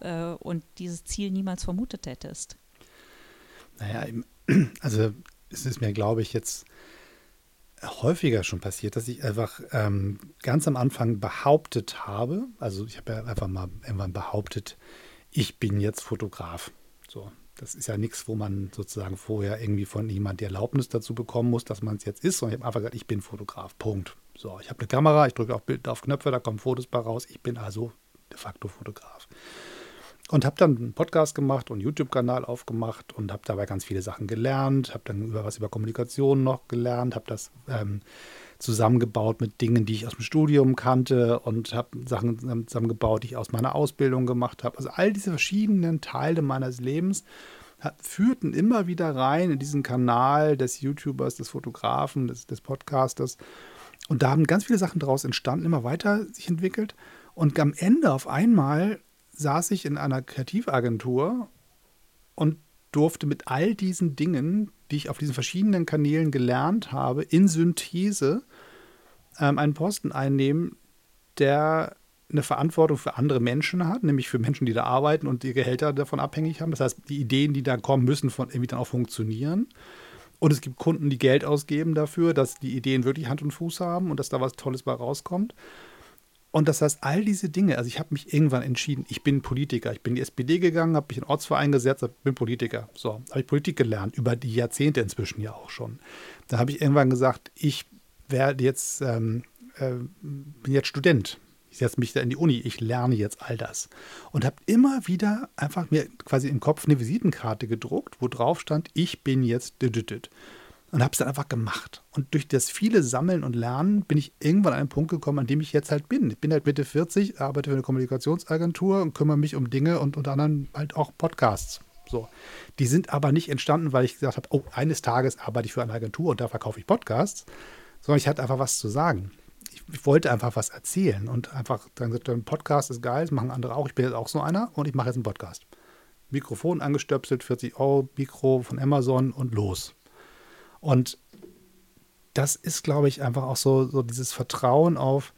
äh, und dieses Ziel niemals vermutet hättest? Naja, also es ist mir, glaube ich, jetzt häufiger schon passiert, dass ich einfach ähm, ganz am Anfang behauptet habe, also ich habe ja einfach mal irgendwann behauptet, ich bin jetzt Fotograf. So, das ist ja nichts, wo man sozusagen vorher irgendwie von jemand die Erlaubnis dazu bekommen muss, dass man es jetzt ist, sondern ich habe einfach gesagt, ich bin Fotograf. Punkt. So, ich habe eine Kamera, ich drücke auf Bild auf Knöpfe, da kommen Fotos bei raus. Ich bin also de facto Fotograf. Und habe dann einen Podcast gemacht und einen YouTube-Kanal aufgemacht und habe dabei ganz viele Sachen gelernt, habe dann über was über Kommunikation noch gelernt, habe das ähm, zusammengebaut mit Dingen, die ich aus dem Studium kannte und habe Sachen zusammengebaut, die ich aus meiner Ausbildung gemacht habe. Also all diese verschiedenen Teile meines Lebens führten immer wieder rein in diesen Kanal des YouTubers, des Fotografen, des, des Podcasters. Und da haben ganz viele Sachen daraus entstanden, immer weiter sich entwickelt. Und am Ende auf einmal saß ich in einer Kreativagentur und durfte mit all diesen Dingen, die ich auf diesen verschiedenen Kanälen gelernt habe, in Synthese ähm, einen Posten einnehmen, der eine Verantwortung für andere Menschen hat, nämlich für Menschen, die da arbeiten und die Gehälter davon abhängig haben. Das heißt, die Ideen, die da kommen, müssen von irgendwie dann auch funktionieren. Und es gibt Kunden, die Geld ausgeben dafür, dass die Ideen wirklich Hand und Fuß haben und dass da was Tolles bei rauskommt. Und das heißt, all diese Dinge, also ich habe mich irgendwann entschieden, ich bin Politiker. Ich bin in die SPD gegangen, habe mich in Ortsverein gesetzt, bin Politiker. So, habe ich Politik gelernt, über die Jahrzehnte inzwischen ja auch schon. Da habe ich irgendwann gesagt, ich werde jetzt, ähm, äh, bin jetzt Student. Ich setze mich da in die Uni, ich lerne jetzt all das. Und habe immer wieder einfach mir quasi im Kopf eine Visitenkarte gedruckt, wo drauf stand, ich bin jetzt düdüdüd und habe es dann einfach gemacht. Und durch das viele Sammeln und Lernen bin ich irgendwann an einen Punkt gekommen, an dem ich jetzt halt bin. Ich bin halt Mitte 40, arbeite für eine Kommunikationsagentur und kümmere mich um Dinge und unter anderem halt auch Podcasts. So. Die sind aber nicht entstanden, weil ich gesagt habe, oh, eines Tages arbeite ich für eine Agentur und da verkaufe ich Podcasts, sondern ich hatte einfach was zu sagen. Ich, ich wollte einfach was erzählen und einfach dann gesagt, ein Podcast ist geil, das machen andere auch. Ich bin jetzt auch so einer und ich mache jetzt einen Podcast. Mikrofon angestöpselt, 40 Euro, Mikro von Amazon und los. Und das ist, glaube ich, einfach auch so, so dieses Vertrauen auf,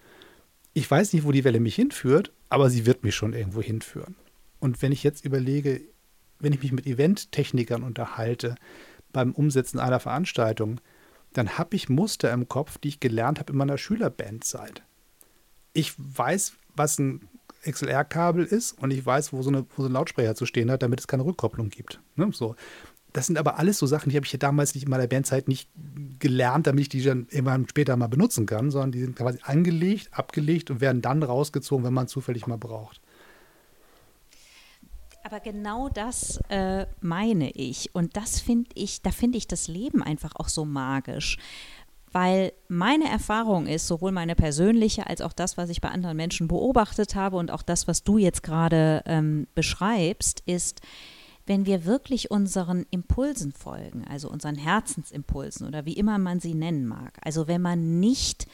ich weiß nicht, wo die Welle mich hinführt, aber sie wird mich schon irgendwo hinführen. Und wenn ich jetzt überlege, wenn ich mich mit Eventtechnikern unterhalte beim Umsetzen einer Veranstaltung, dann habe ich Muster im Kopf, die ich gelernt habe in meiner Schülerbandzeit. Ich weiß, was ein XLR-Kabel ist und ich weiß, wo so, eine, wo so ein Lautsprecher zu stehen hat, damit es keine Rückkopplung gibt. Ne? So. Das sind aber alles so Sachen, die habe ich ja damals nicht in meiner Bandzeit nicht gelernt, damit ich die dann irgendwann später mal benutzen kann, sondern die sind quasi angelegt, abgelegt und werden dann rausgezogen, wenn man zufällig mal braucht. Aber genau das äh, meine ich. Und das finde ich, da finde ich das Leben einfach auch so magisch. Weil meine Erfahrung ist, sowohl meine persönliche als auch das, was ich bei anderen Menschen beobachtet habe und auch das, was du jetzt gerade ähm, beschreibst, ist, wenn wir wirklich unseren Impulsen folgen, also unseren Herzensimpulsen oder wie immer man sie nennen mag. Also wenn man nicht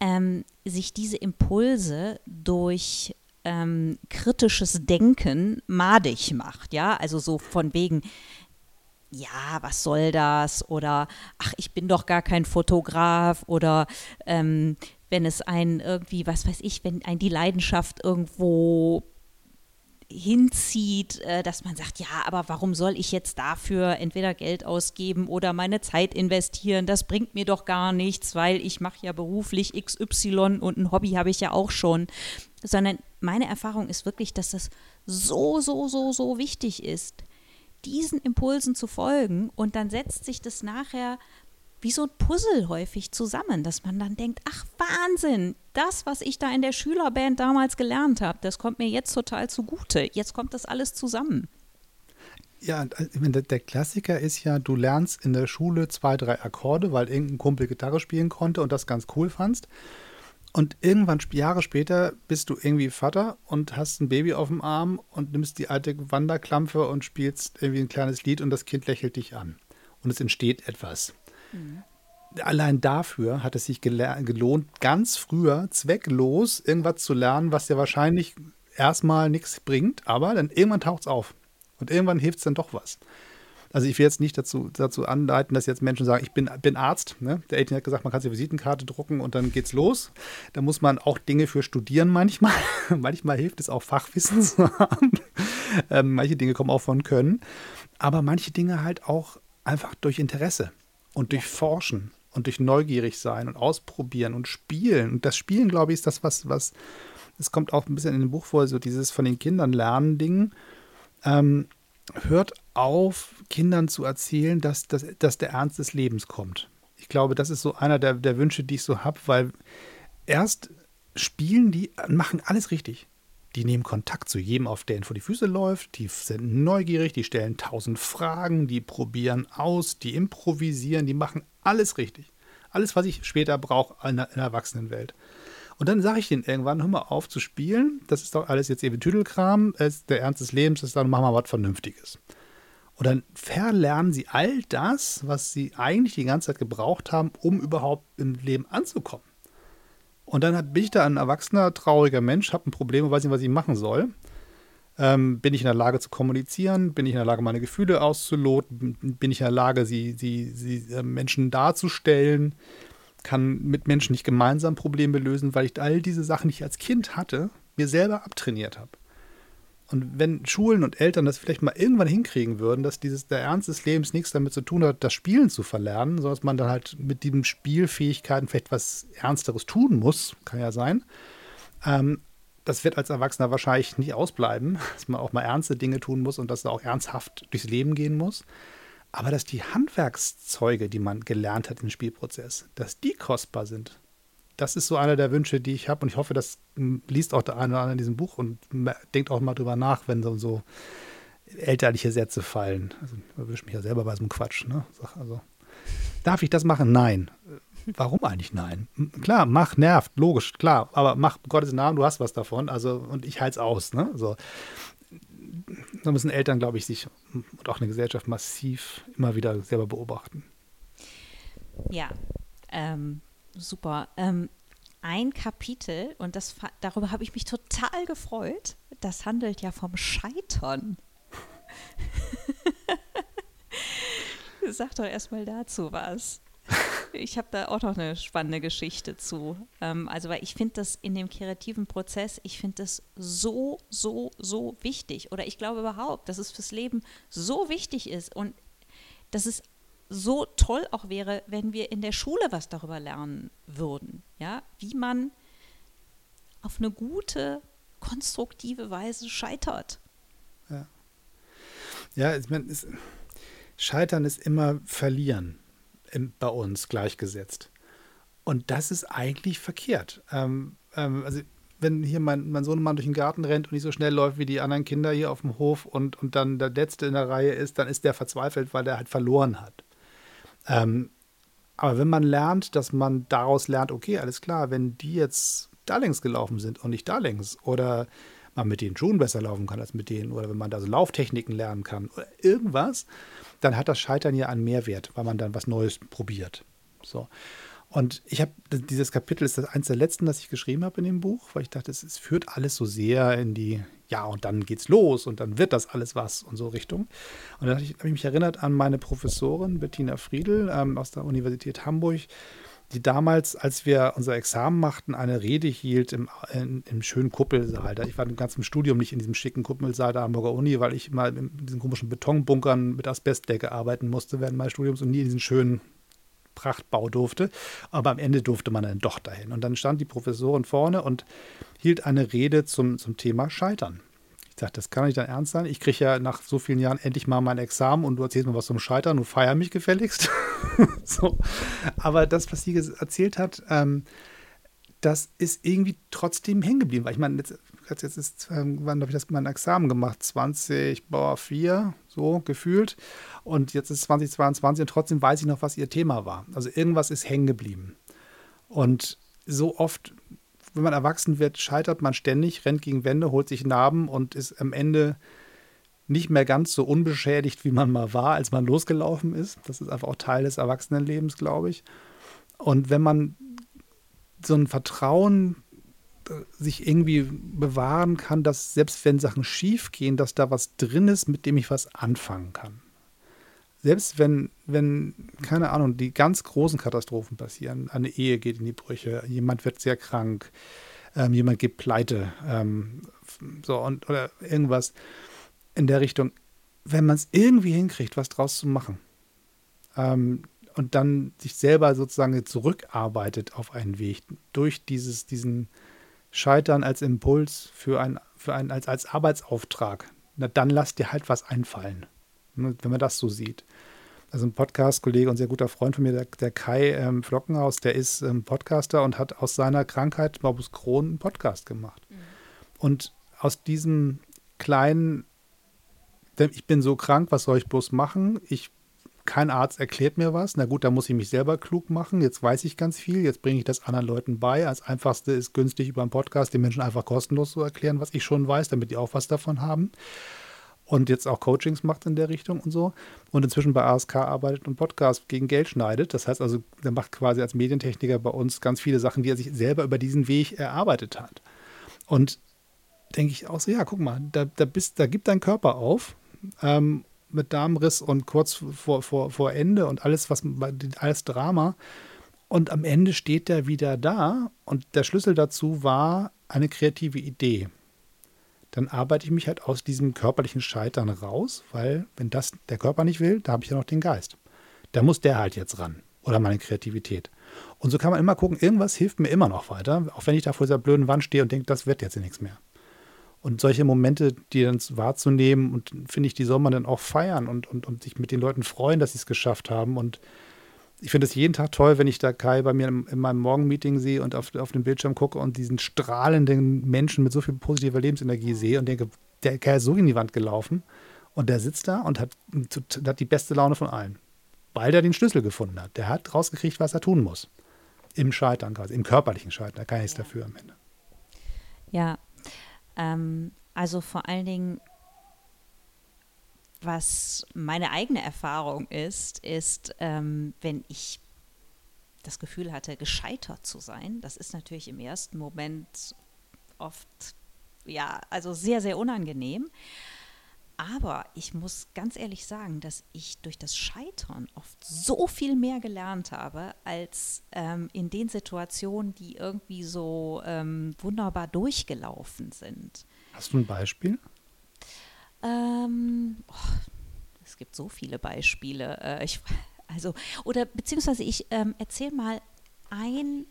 ähm, sich diese Impulse durch ähm, kritisches Denken madig macht, ja, also so von wegen, ja, was soll das? Oder ach, ich bin doch gar kein Fotograf oder ähm, wenn es ein irgendwie, was weiß ich, wenn ein die Leidenschaft irgendwo hinzieht, äh, dass man sagt, ja, aber warum soll ich jetzt dafür entweder Geld ausgeben oder meine Zeit investieren? Das bringt mir doch gar nichts, weil ich mache ja beruflich XY und ein Hobby habe ich ja auch schon. Sondern meine Erfahrung ist wirklich, dass das so, so, so, so wichtig ist, diesen Impulsen zu folgen und dann setzt sich das nachher wie so ein Puzzle häufig zusammen, dass man dann denkt, ach Wahnsinn, das, was ich da in der Schülerband damals gelernt habe, das kommt mir jetzt total zugute. Jetzt kommt das alles zusammen. Ja, der Klassiker ist ja, du lernst in der Schule zwei, drei Akkorde, weil irgendein Kumpel Gitarre spielen konnte und das ganz cool fandst. Und irgendwann, Jahre später, bist du irgendwie Vater und hast ein Baby auf dem Arm und nimmst die alte Wanderklampfe und spielst irgendwie ein kleines Lied und das Kind lächelt dich an. Und es entsteht etwas. Allein dafür hat es sich gelohnt, ganz früher zwecklos irgendwas zu lernen, was dir wahrscheinlich erstmal nichts bringt, aber dann irgendwann taucht es auf. Und irgendwann hilft es dann doch was. Also ich will jetzt nicht dazu, dazu anleiten, dass jetzt Menschen sagen, ich bin, bin Arzt. Ne? Der Eltern hat gesagt, man kann sich Visitenkarte drucken und dann geht's los. Da muss man auch Dinge für studieren manchmal. manchmal hilft es auch Fachwissen zu haben. Ähm, manche Dinge kommen auch von Können. Aber manche Dinge halt auch einfach durch Interesse und durch Forschen und durch neugierig sein und ausprobieren und spielen. Und das Spielen, glaube ich, ist das, was, was, es kommt auch ein bisschen in dem Buch vor, so dieses von den Kindern lernen Ding. Ähm, hört auf, Kindern zu erzählen, dass, dass, dass der Ernst des Lebens kommt. Ich glaube, das ist so einer der, der Wünsche, die ich so habe, weil erst spielen die, machen alles richtig. Die nehmen Kontakt zu jedem, auf der ihnen vor die Füße läuft. Die sind neugierig, die stellen tausend Fragen, die probieren aus, die improvisieren, die machen alles richtig. Alles, was ich später brauche in der, in der Erwachsenenwelt. Und dann sage ich denen irgendwann, hör mal auf zu spielen. Das ist doch alles jetzt eben Tüdelkram. Der Ernst des Lebens ist dann, machen wir was Vernünftiges. Und dann verlernen sie all das, was sie eigentlich die ganze Zeit gebraucht haben, um überhaupt im Leben anzukommen. Und dann bin ich da ein erwachsener, trauriger Mensch, habe ein Problem und weiß nicht, was ich machen soll. Ähm, bin ich in der Lage zu kommunizieren? Bin ich in der Lage, meine Gefühle auszuloten? Bin ich in der Lage, sie, sie, sie äh, Menschen darzustellen? kann mit Menschen nicht gemeinsam Probleme lösen, weil ich all diese Sachen, die ich als Kind hatte, mir selber abtrainiert habe. Und wenn Schulen und Eltern das vielleicht mal irgendwann hinkriegen würden, dass dieses, der Ernst des Lebens nichts damit zu tun hat, das Spielen zu verlernen, sondern dass man dann halt mit diesen Spielfähigkeiten vielleicht was Ernsteres tun muss, kann ja sein. Ähm, das wird als Erwachsener wahrscheinlich nicht ausbleiben, dass man auch mal ernste Dinge tun muss und dass er auch ernsthaft durchs Leben gehen muss. Aber dass die Handwerkszeuge, die man gelernt hat im Spielprozess, dass die kostbar sind, das ist so einer der Wünsche, die ich habe. Und ich hoffe, das liest auch der eine oder andere in diesem Buch und denkt auch mal drüber nach, wenn so, so elterliche Sätze fallen. Also, ich erwische mich ja selber bei so einem Quatsch. Ne? Also, darf ich das machen? Nein. Warum eigentlich nein? Klar, mach, nervt, logisch, klar, aber mach Gottes Namen, du hast was davon, also und ich halte es aus. Ne? So da müssen Eltern, glaube ich, sich und auch eine Gesellschaft massiv immer wieder selber beobachten. Ja, ähm, super. Ähm, ein Kapitel, und das, darüber habe ich mich total gefreut, das handelt ja vom Scheitern. Sag doch erstmal dazu was. Ich habe da auch noch eine spannende Geschichte zu. Ähm, also, weil ich finde das in dem kreativen Prozess, ich finde das so, so, so wichtig. Oder ich glaube überhaupt, dass es fürs Leben so wichtig ist und dass es so toll auch wäre, wenn wir in der Schule was darüber lernen würden. Ja, wie man auf eine gute, konstruktive Weise scheitert. Ja, ja ich meine, Scheitern ist immer Verlieren im, bei uns gleichgesetzt. Und das ist eigentlich verkehrt. Ähm, ähm, also wenn hier mein, mein Sohnemann durch den Garten rennt und nicht so schnell läuft wie die anderen Kinder hier auf dem Hof und, und dann der Letzte in der Reihe ist, dann ist der verzweifelt, weil der halt verloren hat. Ähm, aber wenn man lernt, dass man daraus lernt, okay, alles klar, wenn die jetzt da längs gelaufen sind und nicht da längs oder man mit den Schuhen besser laufen kann als mit denen oder wenn man da so Lauftechniken lernen kann oder irgendwas, dann hat das Scheitern ja einen Mehrwert, weil man dann was Neues probiert. So. Und ich habe dieses Kapitel ist das eins der letzten, das ich geschrieben habe in dem Buch, weil ich dachte, es, es, führt alles so sehr in die, ja, und dann geht's los und dann wird das alles was und so Richtung. Und dann habe ich, hab ich, mich erinnert an meine Professorin Bettina Friedel ähm, aus der Universität Hamburg, die damals, als wir unser Examen machten, eine Rede hielt im, in, im schönen Kuppelsaal. Ich war im ganzen Studium nicht in diesem schicken Kuppelsaal der Hamburger Uni, weil ich immer in diesen komischen Betonbunkern mit Asbestdecke arbeiten musste während meines Studiums und nie in diesen schönen Prachtbau durfte. Aber am Ende durfte man dann doch dahin. Und dann stand die Professorin vorne und hielt eine Rede zum, zum Thema Scheitern. Ich dachte, das kann nicht dein Ernst sein. Ich kriege ja nach so vielen Jahren endlich mal mein Examen und du erzählst mir was zum Scheitern und feier mich gefälligst. so. Aber das, was sie erzählt hat, ähm, das ist irgendwie trotzdem hängen geblieben. Weil ich meine, jetzt, jetzt ist, ähm, wann habe ich das mein Examen gemacht? 20, boah, 4, so gefühlt. Und jetzt ist 2022 und trotzdem weiß ich noch, was ihr Thema war. Also irgendwas ist hängen geblieben. Und so oft wenn man erwachsen wird, scheitert man ständig, rennt gegen Wände, holt sich Narben und ist am Ende nicht mehr ganz so unbeschädigt, wie man mal war, als man losgelaufen ist. Das ist einfach auch Teil des Erwachsenenlebens, glaube ich. Und wenn man so ein Vertrauen sich irgendwie bewahren kann, dass selbst wenn Sachen schief gehen, dass da was drin ist, mit dem ich was anfangen kann. Selbst wenn, wenn, keine Ahnung, die ganz großen Katastrophen passieren, eine Ehe geht in die Brüche, jemand wird sehr krank, ähm, jemand geht pleite, ähm, so und oder irgendwas in der Richtung, wenn man es irgendwie hinkriegt, was draus zu machen ähm, und dann sich selber sozusagen zurückarbeitet auf einen Weg durch dieses, diesen Scheitern als Impuls für ein, für ein als, als Arbeitsauftrag, na, dann lass dir halt was einfallen, ne, wenn man das so sieht. Also ein Podcast-Kollege und sehr guter Freund von mir, der, der Kai ähm, Flockenhaus, der ist ähm, Podcaster und hat aus seiner Krankheit Morbus Crohn einen Podcast gemacht. Mhm. Und aus diesem kleinen ich bin so krank, was soll ich bloß machen? Ich, kein Arzt erklärt mir was. Na gut, da muss ich mich selber klug machen. Jetzt weiß ich ganz viel. Jetzt bringe ich das anderen Leuten bei. Als einfachste ist günstig über einen Podcast den Menschen einfach kostenlos zu erklären, was ich schon weiß, damit die auch was davon haben. Und jetzt auch Coachings macht in der Richtung und so. Und inzwischen bei ASK arbeitet und Podcast gegen Geld schneidet. Das heißt also, der macht quasi als Medientechniker bei uns ganz viele Sachen, die er sich selber über diesen Weg erarbeitet hat. Und denke ich auch so, ja, guck mal, da, da, bist, da gibt dein Körper auf ähm, mit Darmriss und kurz vor, vor, vor Ende und alles, was alles Drama. Und am Ende steht er wieder da und der Schlüssel dazu war eine kreative Idee. Dann arbeite ich mich halt aus diesem körperlichen Scheitern raus, weil wenn das der Körper nicht will, da habe ich ja noch den Geist. Da muss der halt jetzt ran oder meine Kreativität. Und so kann man immer gucken, irgendwas hilft mir immer noch weiter, auch wenn ich da vor dieser blöden Wand stehe und denke, das wird jetzt nichts mehr. Und solche Momente, die dann wahrzunehmen, und finde ich, die soll man dann auch feiern und, und, und sich mit den Leuten freuen, dass sie es geschafft haben. Und ich finde es jeden Tag toll, wenn ich da Kai bei mir in, in meinem Morgenmeeting sehe und auf, auf den Bildschirm gucke und diesen strahlenden Menschen mit so viel positiver Lebensenergie sehe und denke, der Kai ist so in die Wand gelaufen und der sitzt da und hat, hat die beste Laune von allen, weil der den Schlüssel gefunden hat. Der hat rausgekriegt, was er tun muss. Im Scheitern quasi, im körperlichen Scheitern. Da kann ich nichts dafür am Ende. Ja, ähm, also vor allen Dingen, was meine eigene Erfahrung ist, ist, ähm, wenn ich das Gefühl hatte, gescheitert zu sein, das ist natürlich im ersten Moment oft, ja, also sehr, sehr unangenehm. Aber ich muss ganz ehrlich sagen, dass ich durch das Scheitern oft so viel mehr gelernt habe, als ähm, in den Situationen, die irgendwie so ähm, wunderbar durchgelaufen sind. Hast du ein Beispiel? Ähm, oh, es gibt so viele Beispiele. Äh, ich, also, oder beziehungsweise ich ähm, erzähle mal ein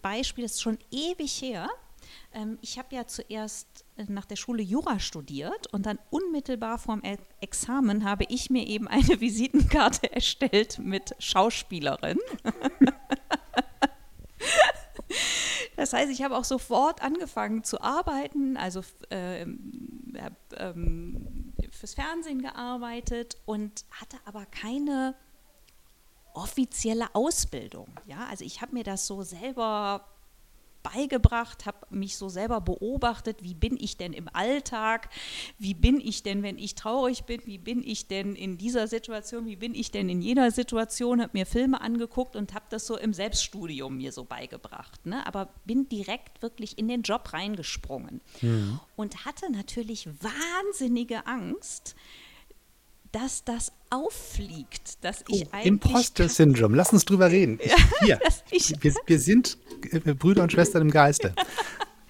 Beispiel, das ist schon ewig her. Ähm, ich habe ja zuerst nach der Schule Jura studiert und dann unmittelbar vorm Examen habe ich mir eben eine Visitenkarte erstellt mit Schauspielerin. Das heißt, ich habe auch sofort angefangen zu arbeiten, also äh, habe ähm, fürs Fernsehen gearbeitet und hatte aber keine offizielle Ausbildung. Ja, also ich habe mir das so selber beigebracht, habe mich so selber beobachtet, wie bin ich denn im Alltag, wie bin ich denn, wenn ich traurig bin, wie bin ich denn in dieser Situation, wie bin ich denn in jener Situation, habe mir Filme angeguckt und habe das so im Selbststudium mir so beigebracht. Ne? Aber bin direkt wirklich in den Job reingesprungen mhm. und hatte natürlich wahnsinnige Angst, dass das auffliegt, dass ich oh, eigentlich. Imposter-Syndrom, lass uns drüber reden. Ich, hier, wir, wir, sind äh, Brüder und Schwestern im Geiste.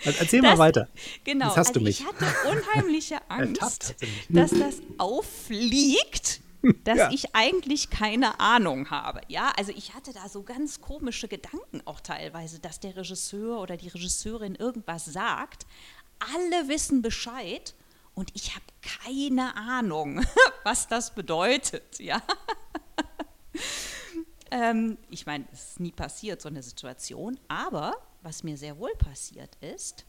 Also erzähl das, mal weiter. Genau, Jetzt hast also du mich. ich hatte unheimliche Angst, dass das auffliegt, dass ja. ich eigentlich keine Ahnung habe. Ja, also ich hatte da so ganz komische Gedanken auch teilweise, dass der Regisseur oder die Regisseurin irgendwas sagt. Alle wissen Bescheid und ich habe keine Ahnung, was das bedeutet, ja. ähm, ich meine, es ist nie passiert, so eine Situation, aber was mir sehr wohl passiert ist,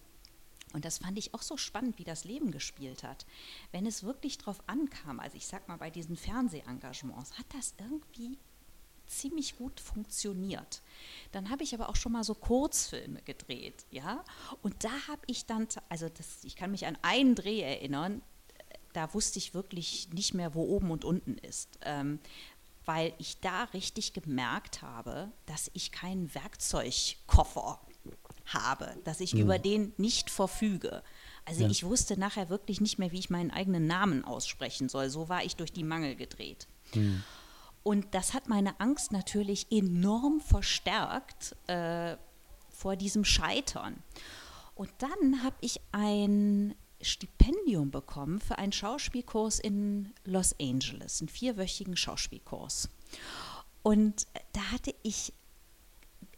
und das fand ich auch so spannend, wie das Leben gespielt hat. Wenn es wirklich drauf ankam, also ich sag mal bei diesen Fernsehengagements, hat das irgendwie ziemlich gut funktioniert. Dann habe ich aber auch schon mal so Kurzfilme gedreht, ja. Und da habe ich dann, also das, ich kann mich an einen Dreh erinnern, da wusste ich wirklich nicht mehr, wo oben und unten ist. Ähm, weil ich da richtig gemerkt habe, dass ich keinen Werkzeugkoffer habe, dass ich mhm. über den nicht verfüge. Also ja. ich wusste nachher wirklich nicht mehr, wie ich meinen eigenen Namen aussprechen soll. So war ich durch die Mangel gedreht. Mhm. Und das hat meine Angst natürlich enorm verstärkt äh, vor diesem Scheitern. Und dann habe ich ein Stipendium bekommen für einen Schauspielkurs in Los Angeles, einen vierwöchigen Schauspielkurs. Und da hatte ich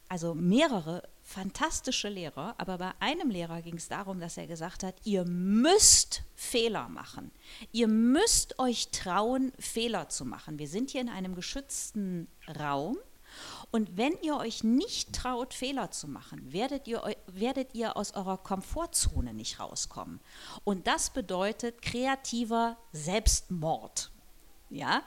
also mehrere fantastische Lehrer, aber bei einem Lehrer ging es darum, dass er gesagt hat, ihr müsst Fehler machen. Ihr müsst euch trauen, Fehler zu machen. Wir sind hier in einem geschützten Raum und wenn ihr euch nicht traut, Fehler zu machen, werdet ihr, werdet ihr aus eurer Komfortzone nicht rauskommen. Und das bedeutet kreativer Selbstmord. Ja?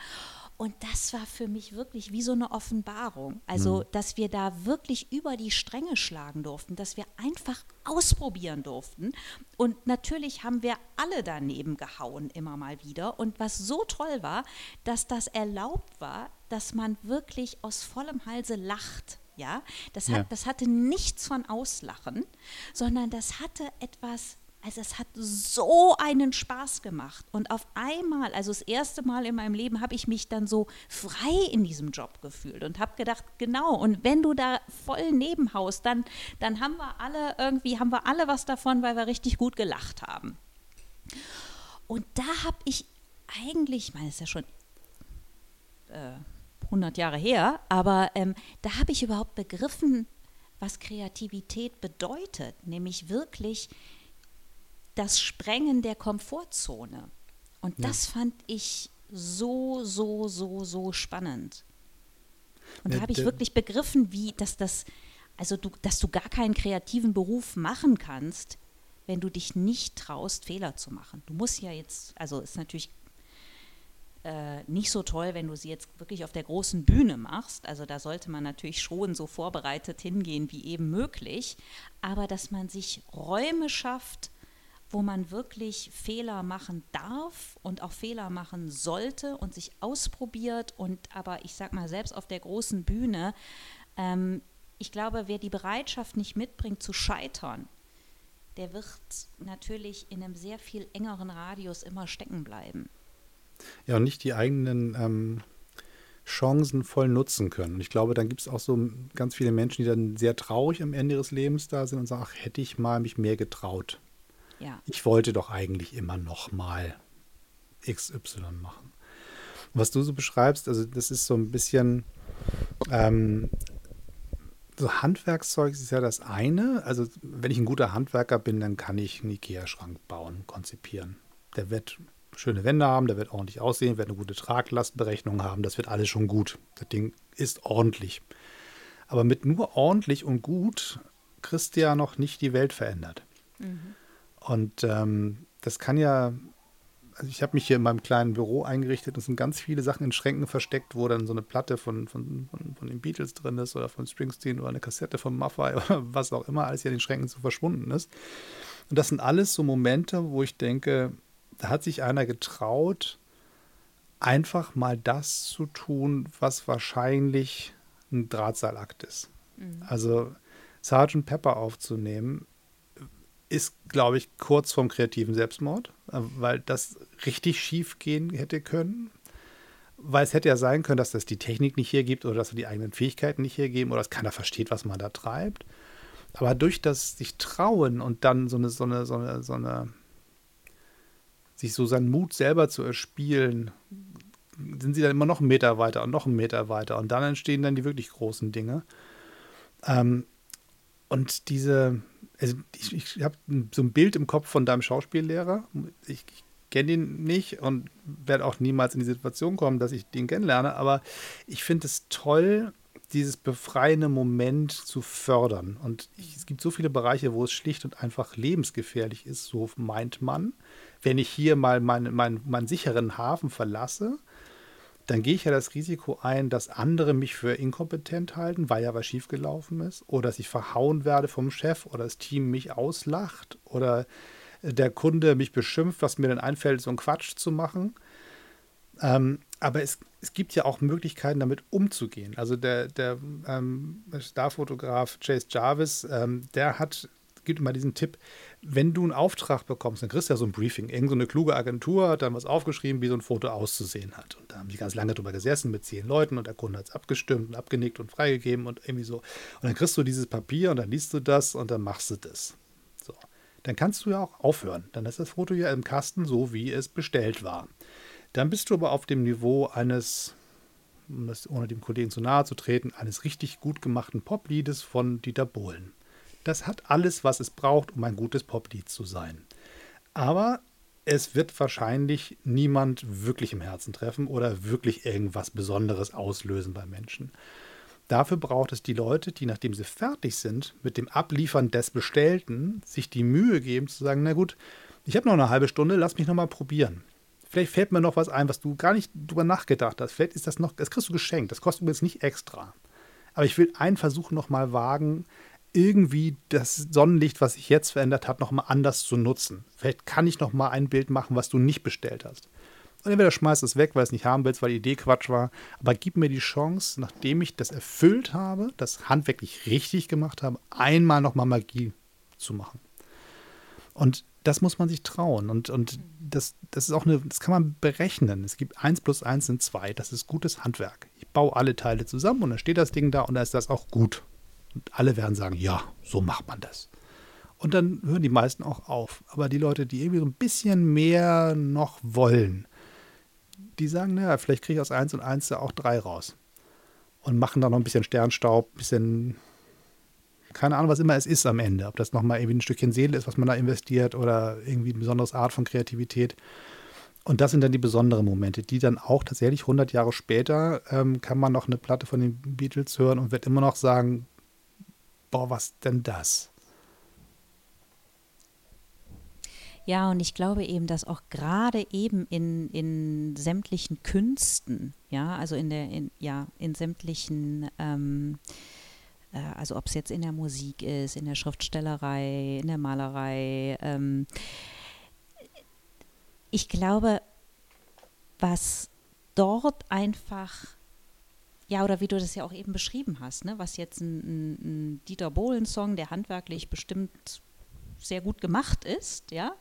Und das war für mich wirklich wie so eine Offenbarung. Also, mhm. dass wir da wirklich über die Stränge schlagen durften, dass wir einfach ausprobieren durften. Und natürlich haben wir alle daneben gehauen, immer mal wieder. Und was so toll war, dass das erlaubt war, dass man wirklich aus vollem Halse lacht. Ja, das, hat, ja. das hatte nichts von Auslachen, sondern das hatte etwas also es hat so einen Spaß gemacht. Und auf einmal, also das erste Mal in meinem Leben, habe ich mich dann so frei in diesem Job gefühlt und habe gedacht, genau, und wenn du da voll nebenhaust, dann, dann haben wir alle irgendwie, haben wir alle was davon, weil wir richtig gut gelacht haben. Und da habe ich eigentlich, ich meine, es ist ja schon äh, 100 Jahre her, aber ähm, da habe ich überhaupt begriffen, was Kreativität bedeutet, nämlich wirklich das Sprengen der Komfortzone. Und ja. das fand ich so, so, so, so spannend. Und da habe ich wirklich begriffen, wie, dass das, also du, dass du gar keinen kreativen Beruf machen kannst, wenn du dich nicht traust, Fehler zu machen. Du musst ja jetzt, also ist natürlich äh, nicht so toll, wenn du sie jetzt wirklich auf der großen Bühne machst. Also da sollte man natürlich schon so vorbereitet hingehen wie eben möglich. Aber dass man sich Räume schafft, wo man wirklich Fehler machen darf und auch Fehler machen sollte und sich ausprobiert und aber ich sag mal selbst auf der großen Bühne, ähm, ich glaube, wer die Bereitschaft nicht mitbringt zu scheitern, der wird natürlich in einem sehr viel engeren Radius immer stecken bleiben. Ja, und nicht die eigenen ähm, Chancen voll nutzen können. Und ich glaube, dann gibt es auch so ganz viele Menschen, die dann sehr traurig am Ende ihres Lebens da sind und sagen, ach, hätte ich mal mich mehr getraut. Ja. Ich wollte doch eigentlich immer noch mal XY machen. was du so beschreibst, also das ist so ein bisschen ähm, so Handwerkszeug ist ja das eine. Also wenn ich ein guter Handwerker bin, dann kann ich einen Ikea-Schrank bauen, konzipieren. Der wird schöne Wände haben, der wird ordentlich aussehen, wird eine gute Traglastberechnung haben, das wird alles schon gut. Das Ding ist ordentlich. Aber mit nur ordentlich und gut kriegst du ja noch nicht die Welt verändert. Mhm. Und ähm, das kann ja, also ich habe mich hier in meinem kleinen Büro eingerichtet und es sind ganz viele Sachen in Schränken versteckt, wo dann so eine Platte von, von, von, von den Beatles drin ist oder von Springsteen oder eine Kassette von Maffei oder was auch immer alles hier in den Schränken so verschwunden ist. Und das sind alles so Momente, wo ich denke, da hat sich einer getraut, einfach mal das zu tun, was wahrscheinlich ein Drahtseilakt ist. Mhm. Also Sergeant Pepper aufzunehmen, ist, glaube ich, kurz vorm kreativen Selbstmord, äh, weil das richtig schief gehen hätte können. Weil es hätte ja sein können, dass das die Technik nicht hier gibt oder dass er die eigenen Fähigkeiten nicht hier geben oder dass keiner versteht, was man da treibt. Aber durch das sich trauen und dann so eine, so eine, so eine, so eine, sich so seinen Mut selber zu erspielen, sind sie dann immer noch einen Meter weiter und noch einen Meter weiter. Und dann entstehen dann die wirklich großen Dinge. Ähm, und diese, also ich, ich habe so ein Bild im Kopf von deinem Schauspiellehrer. Ich, ich kenne ihn nicht und werde auch niemals in die Situation kommen, dass ich den kennenlerne. Aber ich finde es toll, dieses befreiende Moment zu fördern. Und ich, es gibt so viele Bereiche, wo es schlicht und einfach lebensgefährlich ist, so meint man. Wenn ich hier mal meinen mein, meinen sicheren Hafen verlasse, dann gehe ich ja das Risiko ein, dass andere mich für inkompetent halten, weil ja was schiefgelaufen ist, oder dass ich verhauen werde vom Chef oder das Team mich auslacht oder der Kunde mich beschimpft, was mir dann einfällt, so einen Quatsch zu machen. Ähm, aber es, es gibt ja auch Möglichkeiten, damit umzugehen. Also der, der ähm, Starfotograf Chase Jarvis, ähm, der hat gibt immer diesen Tipp, wenn du einen Auftrag bekommst, dann kriegst du ja so ein Briefing. Irgend so eine kluge Agentur hat dann was aufgeschrieben, wie so ein Foto auszusehen hat. Und da haben die ganz lange drüber gesessen mit zehn Leuten und der Kunde hat es abgestimmt und abgenickt und freigegeben und irgendwie so. Und dann kriegst du dieses Papier und dann liest du das und dann machst du das. So. Dann kannst du ja auch aufhören. Dann ist das Foto ja im Kasten so, wie es bestellt war. Dann bist du aber auf dem Niveau eines um das ohne dem Kollegen zu nahe zu treten, eines richtig gut gemachten Popliedes von Dieter Bohlen. Das hat alles, was es braucht, um ein gutes Poplied zu sein. Aber es wird wahrscheinlich niemand wirklich im Herzen treffen oder wirklich irgendwas Besonderes auslösen bei Menschen. Dafür braucht es die Leute, die, nachdem sie fertig sind mit dem Abliefern des Bestellten, sich die Mühe geben zu sagen, na gut, ich habe noch eine halbe Stunde, lass mich noch mal probieren. Vielleicht fällt mir noch was ein, was du gar nicht drüber nachgedacht hast. Vielleicht ist das noch, das kriegst du geschenkt. Das kostet übrigens nicht extra. Aber ich will einen Versuch noch mal wagen, irgendwie das Sonnenlicht, was sich jetzt verändert hat, nochmal anders zu nutzen. Vielleicht kann ich nochmal ein Bild machen, was du nicht bestellt hast. Und entweder schmeißt es weg, weil es nicht haben willst, weil die Idee Quatsch war. Aber gib mir die Chance, nachdem ich das erfüllt habe, das handwerklich richtig gemacht habe, einmal nochmal Magie zu machen. Und das muss man sich trauen. Und, und das, das ist auch eine, das kann man berechnen. Es gibt 1 plus 1 sind 2. Das ist gutes Handwerk. Ich baue alle Teile zusammen und dann steht das Ding da und dann ist das auch gut. Und alle werden sagen, ja, so macht man das. Und dann hören die meisten auch auf. Aber die Leute, die irgendwie so ein bisschen mehr noch wollen, die sagen, naja, vielleicht kriege ich aus 1 und 1 ja auch 3 raus. Und machen da noch ein bisschen Sternstaub, ein bisschen, keine Ahnung, was immer es ist am Ende. Ob das nochmal irgendwie ein Stückchen Seele ist, was man da investiert oder irgendwie eine besondere Art von Kreativität. Und das sind dann die besonderen Momente, die dann auch tatsächlich 100 Jahre später ähm, kann man noch eine Platte von den Beatles hören und wird immer noch sagen, boah, was denn das? Ja, und ich glaube eben, dass auch gerade eben in, in sämtlichen Künsten, ja, also in der, in, ja, in sämtlichen, ähm, äh, also ob es jetzt in der Musik ist, in der Schriftstellerei, in der Malerei, ähm, ich glaube, was dort einfach ja, oder wie du das ja auch eben beschrieben hast, ne? was jetzt ein, ein, ein Dieter Bohlen-Song, der handwerklich bestimmt sehr gut gemacht ist, ja,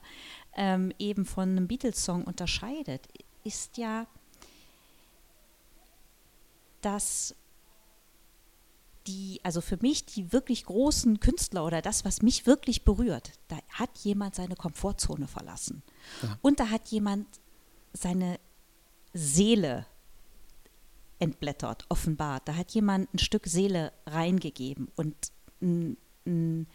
ähm, eben von einem Beatles-Song unterscheidet, ist ja, dass die, also für mich die wirklich großen Künstler oder das, was mich wirklich berührt, da hat jemand seine Komfortzone verlassen. Ja. Und da hat jemand seine Seele entblättert, offenbart. Da hat jemand ein Stück Seele reingegeben und ein, ein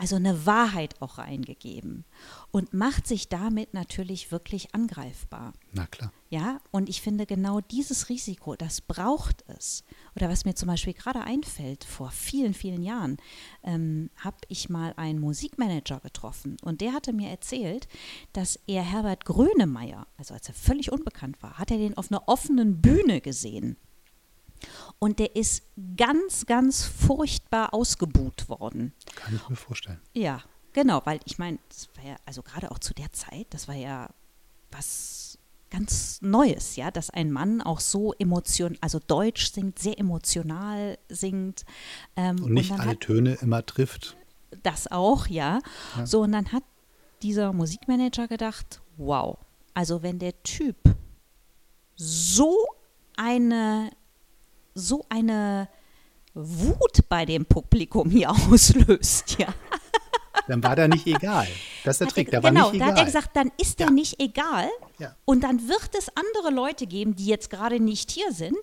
also eine Wahrheit auch reingegeben und macht sich damit natürlich wirklich angreifbar. Na klar. Ja, und ich finde genau dieses Risiko, das braucht es. Oder was mir zum Beispiel gerade einfällt, vor vielen, vielen Jahren ähm, habe ich mal einen Musikmanager getroffen und der hatte mir erzählt, dass er Herbert Grönemeyer, also als er völlig unbekannt war, hat er den auf einer offenen Bühne gesehen. Und der ist ganz, ganz furchtbar ausgebuht worden. Kann ich mir vorstellen. Ja, genau, weil ich meine, das war ja, also gerade auch zu der Zeit, das war ja was ganz Neues, ja, dass ein Mann auch so emotional, also Deutsch singt, sehr emotional singt. Ähm, und nicht und alle hat, Töne immer trifft. Das auch, ja. ja. So, und dann hat dieser Musikmanager gedacht, wow, also wenn der Typ so eine so eine Wut bei dem Publikum hier auslöst, ja. Dann war der nicht egal. Das ist der Trick, der genau, war nicht egal. Genau, da hat er gesagt, dann ist der ja. nicht egal. Ja. Und dann wird es andere Leute geben, die jetzt gerade nicht hier sind,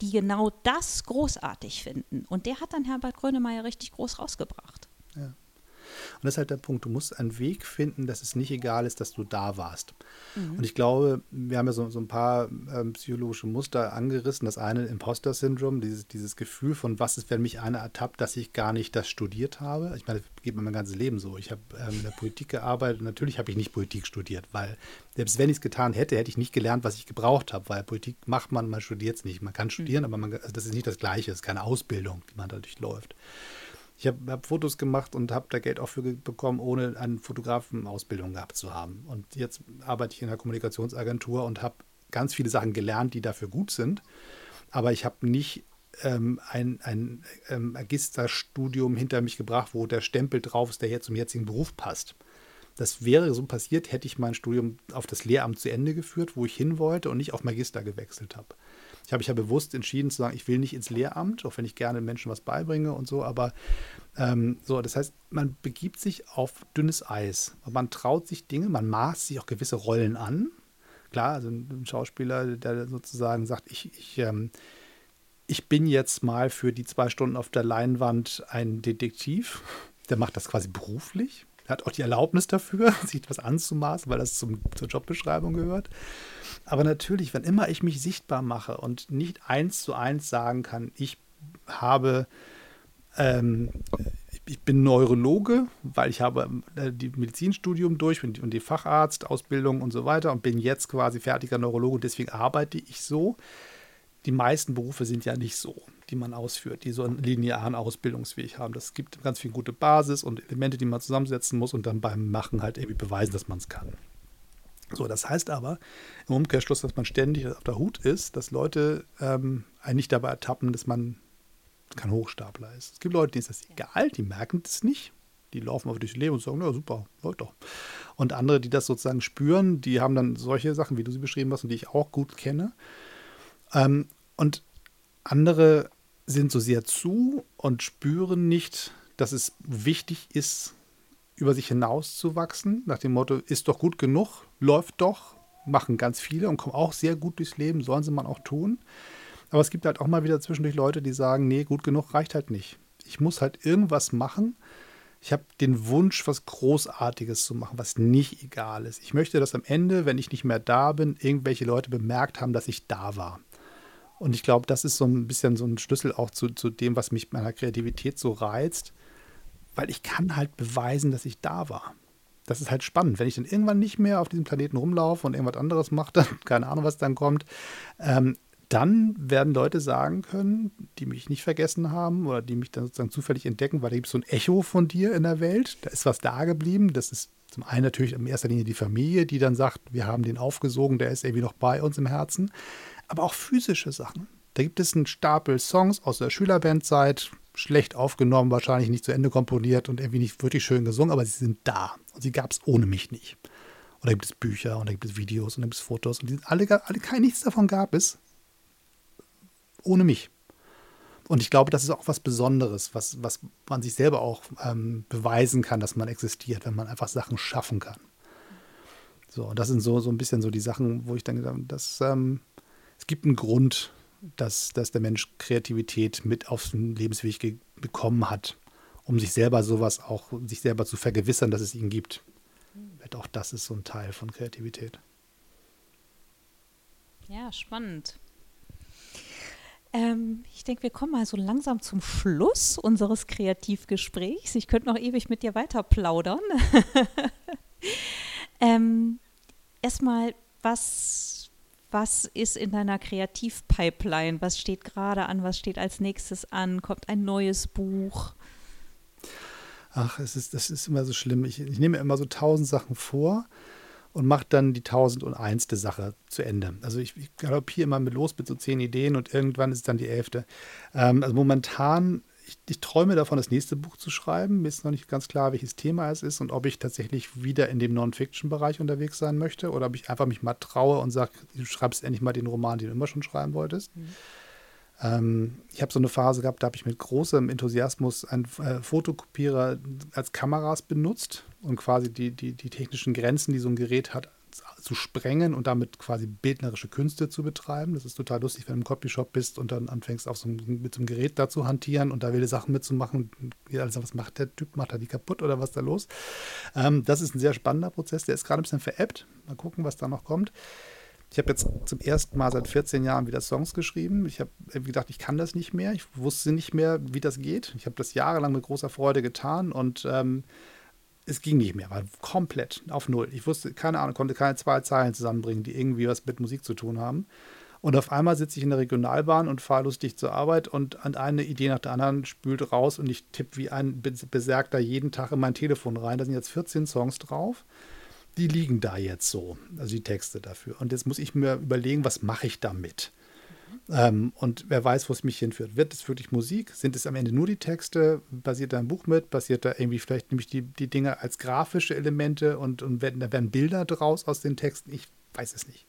die genau das großartig finden. Und der hat dann Herbert Grönemeyer richtig groß rausgebracht. Und das ist halt der Punkt. Du musst einen Weg finden, dass es nicht egal ist, dass du da warst. Mhm. Und ich glaube, wir haben ja so, so ein paar ähm, psychologische Muster angerissen. Das eine Imposter-Syndrom, dieses, dieses Gefühl von, was ist, wenn mich einer ertappt, dass ich gar nicht das studiert habe. Ich meine, das geht mir mein ganzes Leben so. Ich habe ähm, in der Politik gearbeitet. Natürlich habe ich nicht Politik studiert, weil selbst wenn ich es getan hätte, hätte ich nicht gelernt, was ich gebraucht habe, weil Politik macht man, man studiert es nicht. Man kann studieren, mhm. aber man, also das ist nicht das Gleiche. Es ist keine Ausbildung, die man dadurch läuft. Ich habe hab Fotos gemacht und habe da Geld auch für bekommen, ohne eine Fotografenausbildung gehabt zu haben. Und jetzt arbeite ich in einer Kommunikationsagentur und habe ganz viele Sachen gelernt, die dafür gut sind. Aber ich habe nicht ähm, ein, ein ähm, Magisterstudium hinter mich gebracht, wo der Stempel drauf ist, der jetzt zum jetzigen Beruf passt. Das wäre so passiert, hätte ich mein Studium auf das Lehramt zu Ende geführt, wo ich hin wollte und nicht auf Magister gewechselt habe. Ich habe mich ja bewusst entschieden zu sagen, ich will nicht ins Lehramt, auch wenn ich gerne Menschen was beibringe und so, aber ähm, so, das heißt, man begibt sich auf dünnes Eis. Man traut sich Dinge, man maßt sich auch gewisse Rollen an. Klar, also ein Schauspieler, der sozusagen sagt, ich, ich, ähm, ich bin jetzt mal für die zwei Stunden auf der Leinwand ein Detektiv, der macht das quasi beruflich. Hat auch die Erlaubnis dafür, sich etwas anzumaßen, weil das zum, zur Jobbeschreibung gehört. Aber natürlich, wenn immer ich mich sichtbar mache und nicht eins zu eins sagen kann, ich habe, ähm, ich bin Neurologe, weil ich habe äh, die Medizinstudium durch und und die Facharztausbildung und so weiter und bin jetzt quasi fertiger Neurologe und deswegen arbeite ich so. Die meisten Berufe sind ja nicht so, die man ausführt, die so einen linearen Ausbildungsweg haben. Das gibt ganz viel gute Basis und Elemente, die man zusammensetzen muss und dann beim Machen halt irgendwie beweisen, dass man es kann. So, das heißt aber im Umkehrschluss, dass man ständig auf der Hut ist, dass Leute ähm, einen nicht dabei ertappen, dass man kein Hochstapler ist. Es gibt Leute, denen ist das egal, die merken das nicht. Die laufen einfach durchs Leben und sagen, ja super, läuft doch. Und andere, die das sozusagen spüren, die haben dann solche Sachen, wie du sie beschrieben hast und die ich auch gut kenne. Ähm, und andere sind so sehr zu und spüren nicht, dass es wichtig ist, über sich hinaus zu wachsen, nach dem Motto, ist doch gut genug, läuft doch, machen ganz viele und kommen auch sehr gut durchs Leben, sollen sie man auch tun. Aber es gibt halt auch mal wieder zwischendurch Leute, die sagen, nee, gut genug reicht halt nicht. Ich muss halt irgendwas machen. Ich habe den Wunsch, was Großartiges zu machen, was nicht egal ist. Ich möchte, dass am Ende, wenn ich nicht mehr da bin, irgendwelche Leute bemerkt haben, dass ich da war. Und ich glaube, das ist so ein bisschen so ein Schlüssel auch zu, zu dem, was mich meiner Kreativität so reizt, weil ich kann halt beweisen, dass ich da war das ist halt spannend. Wenn ich dann irgendwann nicht mehr auf diesem Planeten rumlaufe und irgendwas anderes mache, dann keine Ahnung, was dann kommt, ähm, dann werden Leute sagen können, die mich nicht vergessen haben oder die mich dann sozusagen zufällig entdecken, weil da gibt es so ein Echo von dir in der Welt. Da ist was da geblieben. Das ist zum einen natürlich in erster Linie die Familie, die dann sagt, wir haben den aufgesogen, der ist irgendwie noch bei uns im Herzen. Aber auch physische Sachen. Da gibt es einen Stapel Songs aus der Schülerbandzeit, schlecht aufgenommen, wahrscheinlich nicht zu Ende komponiert und irgendwie nicht wirklich schön gesungen, aber sie sind da. Und sie gab es ohne mich nicht. Und da gibt es Bücher und da gibt es Videos und da gibt es Fotos und die alle, alle kein nichts davon gab es ohne mich. Und ich glaube, das ist auch was Besonderes, was, was man sich selber auch ähm, beweisen kann, dass man existiert, wenn man einfach Sachen schaffen kann. So, und das sind so, so ein bisschen so die Sachen, wo ich denke, dass ähm, es gibt einen Grund, dass, dass der Mensch Kreativität mit auf den Lebensweg bekommen hat, um sich selber sowas auch, sich selber zu vergewissern, dass es ihn gibt. Auch das ist so ein Teil von Kreativität. Ja, spannend. Ähm, ich denke, wir kommen mal so langsam zum Schluss unseres Kreativgesprächs. Ich könnte noch ewig mit dir weiter plaudern. ähm, Erstmal, was was ist in deiner Kreativpipeline? Was steht gerade an? Was steht als nächstes an? Kommt ein neues Buch? Ach, es ist, das ist immer so schlimm. Ich, ich nehme immer so tausend Sachen vor und mache dann die tausend und einste Sache zu Ende. Also ich, ich galoppiere immer mit los mit so zehn Ideen und irgendwann ist dann die elfte. Ähm, also momentan ich, ich, träume davon, das nächste Buch zu schreiben. Mir ist noch nicht ganz klar, welches Thema es ist und ob ich tatsächlich wieder in dem Non-Fiction-Bereich unterwegs sein möchte oder ob ich einfach mich mal traue und sage, du schreibst endlich mal den Roman, den du immer schon schreiben wolltest. Mhm. Ähm, ich habe so eine Phase gehabt, da habe ich mit großem Enthusiasmus einen äh, Fotokopierer als Kameras benutzt und quasi die, die, die technischen Grenzen, die so ein Gerät hat, zu sprengen und damit quasi bildnerische Künste zu betreiben. Das ist total lustig, wenn du im Copyshop bist und dann anfängst, auf so ein, mit so einem Gerät da zu hantieren und da wilde Sachen mitzumachen. Also, was macht der Typ? Macht er die kaputt oder was ist da los? Ähm, das ist ein sehr spannender Prozess. Der ist gerade ein bisschen veräppt. Mal gucken, was da noch kommt. Ich habe jetzt zum ersten Mal seit 14 Jahren wieder Songs geschrieben. Ich habe gedacht, ich kann das nicht mehr. Ich wusste nicht mehr, wie das geht. Ich habe das jahrelang mit großer Freude getan und ähm, es ging nicht mehr, war komplett auf Null. Ich wusste, keine Ahnung, konnte keine zwei Zeilen zusammenbringen, die irgendwie was mit Musik zu tun haben. Und auf einmal sitze ich in der Regionalbahn und fahre lustig zur Arbeit und eine Idee nach der anderen spült raus und ich tippe wie ein Beserkter jeden Tag in mein Telefon rein. Da sind jetzt 14 Songs drauf. Die liegen da jetzt so, also die Texte dafür. Und jetzt muss ich mir überlegen, was mache ich damit? Ähm, und wer weiß, wo es mich hinführt. Wird es wirklich Musik? Sind es am Ende nur die Texte? Basiert da ein Buch mit? Basiert da irgendwie vielleicht nämlich die, die Dinge als grafische Elemente und, und werden, da werden Bilder draus aus den Texten? Ich weiß es nicht.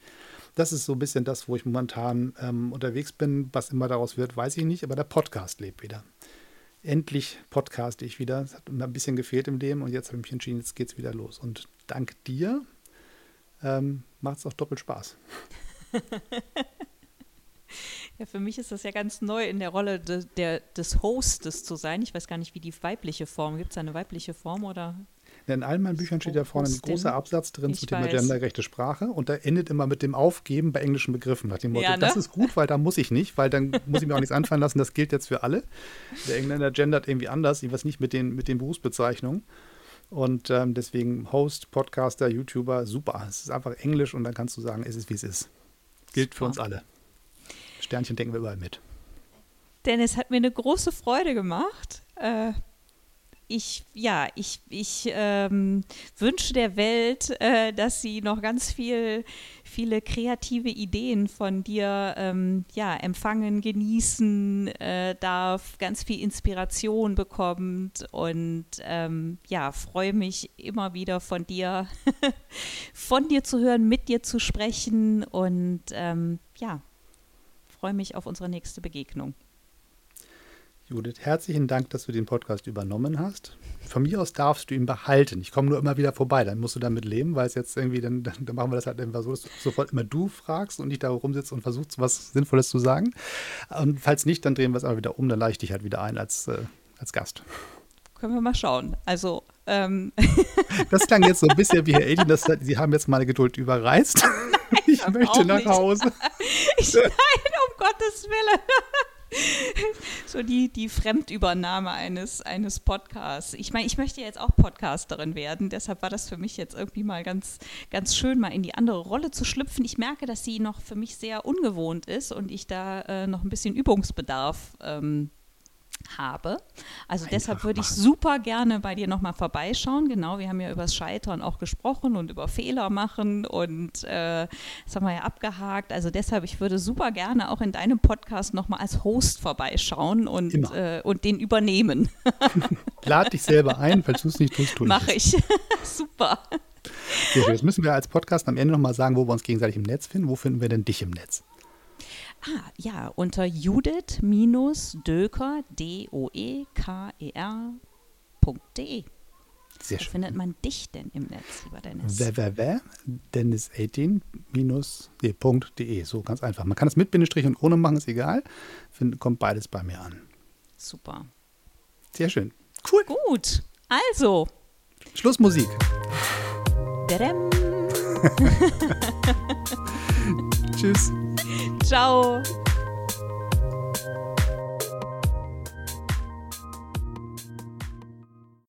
Das ist so ein bisschen das, wo ich momentan ähm, unterwegs bin. Was immer daraus wird, weiß ich nicht, aber der Podcast lebt wieder. Endlich podcaste ich wieder. Es hat mir ein bisschen gefehlt im Leben und jetzt habe ich mich entschieden, jetzt geht es wieder los. Und dank dir ähm, macht es auch doppelt Spaß. Ja, für mich ist das ja ganz neu in der Rolle de, der, des Hostes zu sein. Ich weiß gar nicht, wie die weibliche Form. Gibt es eine weibliche Form oder? In all meinen Büchern steht ja vorne ein großer Absatz drin zum Thema gendergerechte Sprache und der endet immer mit dem Aufgeben bei englischen Begriffen. Nach dem Motto, ja, ne? das ist gut, weil da muss ich nicht, weil dann muss ich mir auch nichts anfallen lassen, das gilt jetzt für alle. Der Engländer gendert irgendwie anders, ich weiß nicht mit den, mit den Berufsbezeichnungen. Und ähm, deswegen Host, Podcaster, YouTuber, super. Es ist einfach Englisch und dann kannst du sagen, es ist wie es ist. Gilt super. für uns alle. Sternchen denken wir überall mit. Dennis hat mir eine große Freude gemacht. Äh, ich, ja, ich, ich ähm, wünsche der Welt, äh, dass sie noch ganz viel, viele kreative Ideen von dir ähm, ja, empfangen, genießen äh, darf, ganz viel Inspiration bekommt und ähm, ja, freue mich immer wieder von dir, von dir zu hören, mit dir zu sprechen und ähm, ja, freue mich auf unsere nächste Begegnung. Judith, herzlichen Dank, dass du den Podcast übernommen hast. Von mir aus darfst du ihn behalten. Ich komme nur immer wieder vorbei, dann musst du damit leben, weil es jetzt irgendwie, dann, dann machen wir das halt einfach so, dass du sofort immer du fragst und nicht da rumsitzt und versuchst, was Sinnvolles zu sagen. Und falls nicht, dann drehen wir es aber wieder um, dann lade ich dich halt wieder ein als, äh, als Gast. Können wir mal schauen. Also, ähm. Das klang jetzt so ein bisschen wie Herr Edin, das, Sie haben jetzt meine Geduld überreizt. Nein, ich möchte nach Hause. Ich, nein, Gottes Willen. So die, die Fremdübernahme eines, eines Podcasts. Ich meine, ich möchte jetzt auch Podcasterin werden, deshalb war das für mich jetzt irgendwie mal ganz, ganz schön, mal in die andere Rolle zu schlüpfen. Ich merke, dass sie noch für mich sehr ungewohnt ist und ich da äh, noch ein bisschen Übungsbedarf ähm, habe. Also Einfach deshalb würde ich super gerne bei dir nochmal vorbeischauen. Genau, wir haben ja über das Scheitern auch gesprochen und über Fehler machen und äh, das haben wir ja abgehakt. Also deshalb, ich würde super gerne auch in deinem Podcast nochmal als Host vorbeischauen und, äh, und den übernehmen. Lad dich selber ein, falls du es nicht tust, tu Mache ich. super. Jetzt müssen wir als Podcast am Ende nochmal sagen, wo wir uns gegenseitig im Netz finden. Wo finden wir denn dich im Netz? Ah, ja, unter Judith-Döker, D-O-E-K-E-R.de. Sehr Wo schön. findet man dich denn im Netz, lieber Dennis? www.dennis18-de. So ganz einfach. Man kann es mit Bindestrich und ohne machen, ist egal. Find, kommt beides bei mir an. Super. Sehr schön. Cool. Gut. Also. Schlussmusik. Tschüss. Ciao.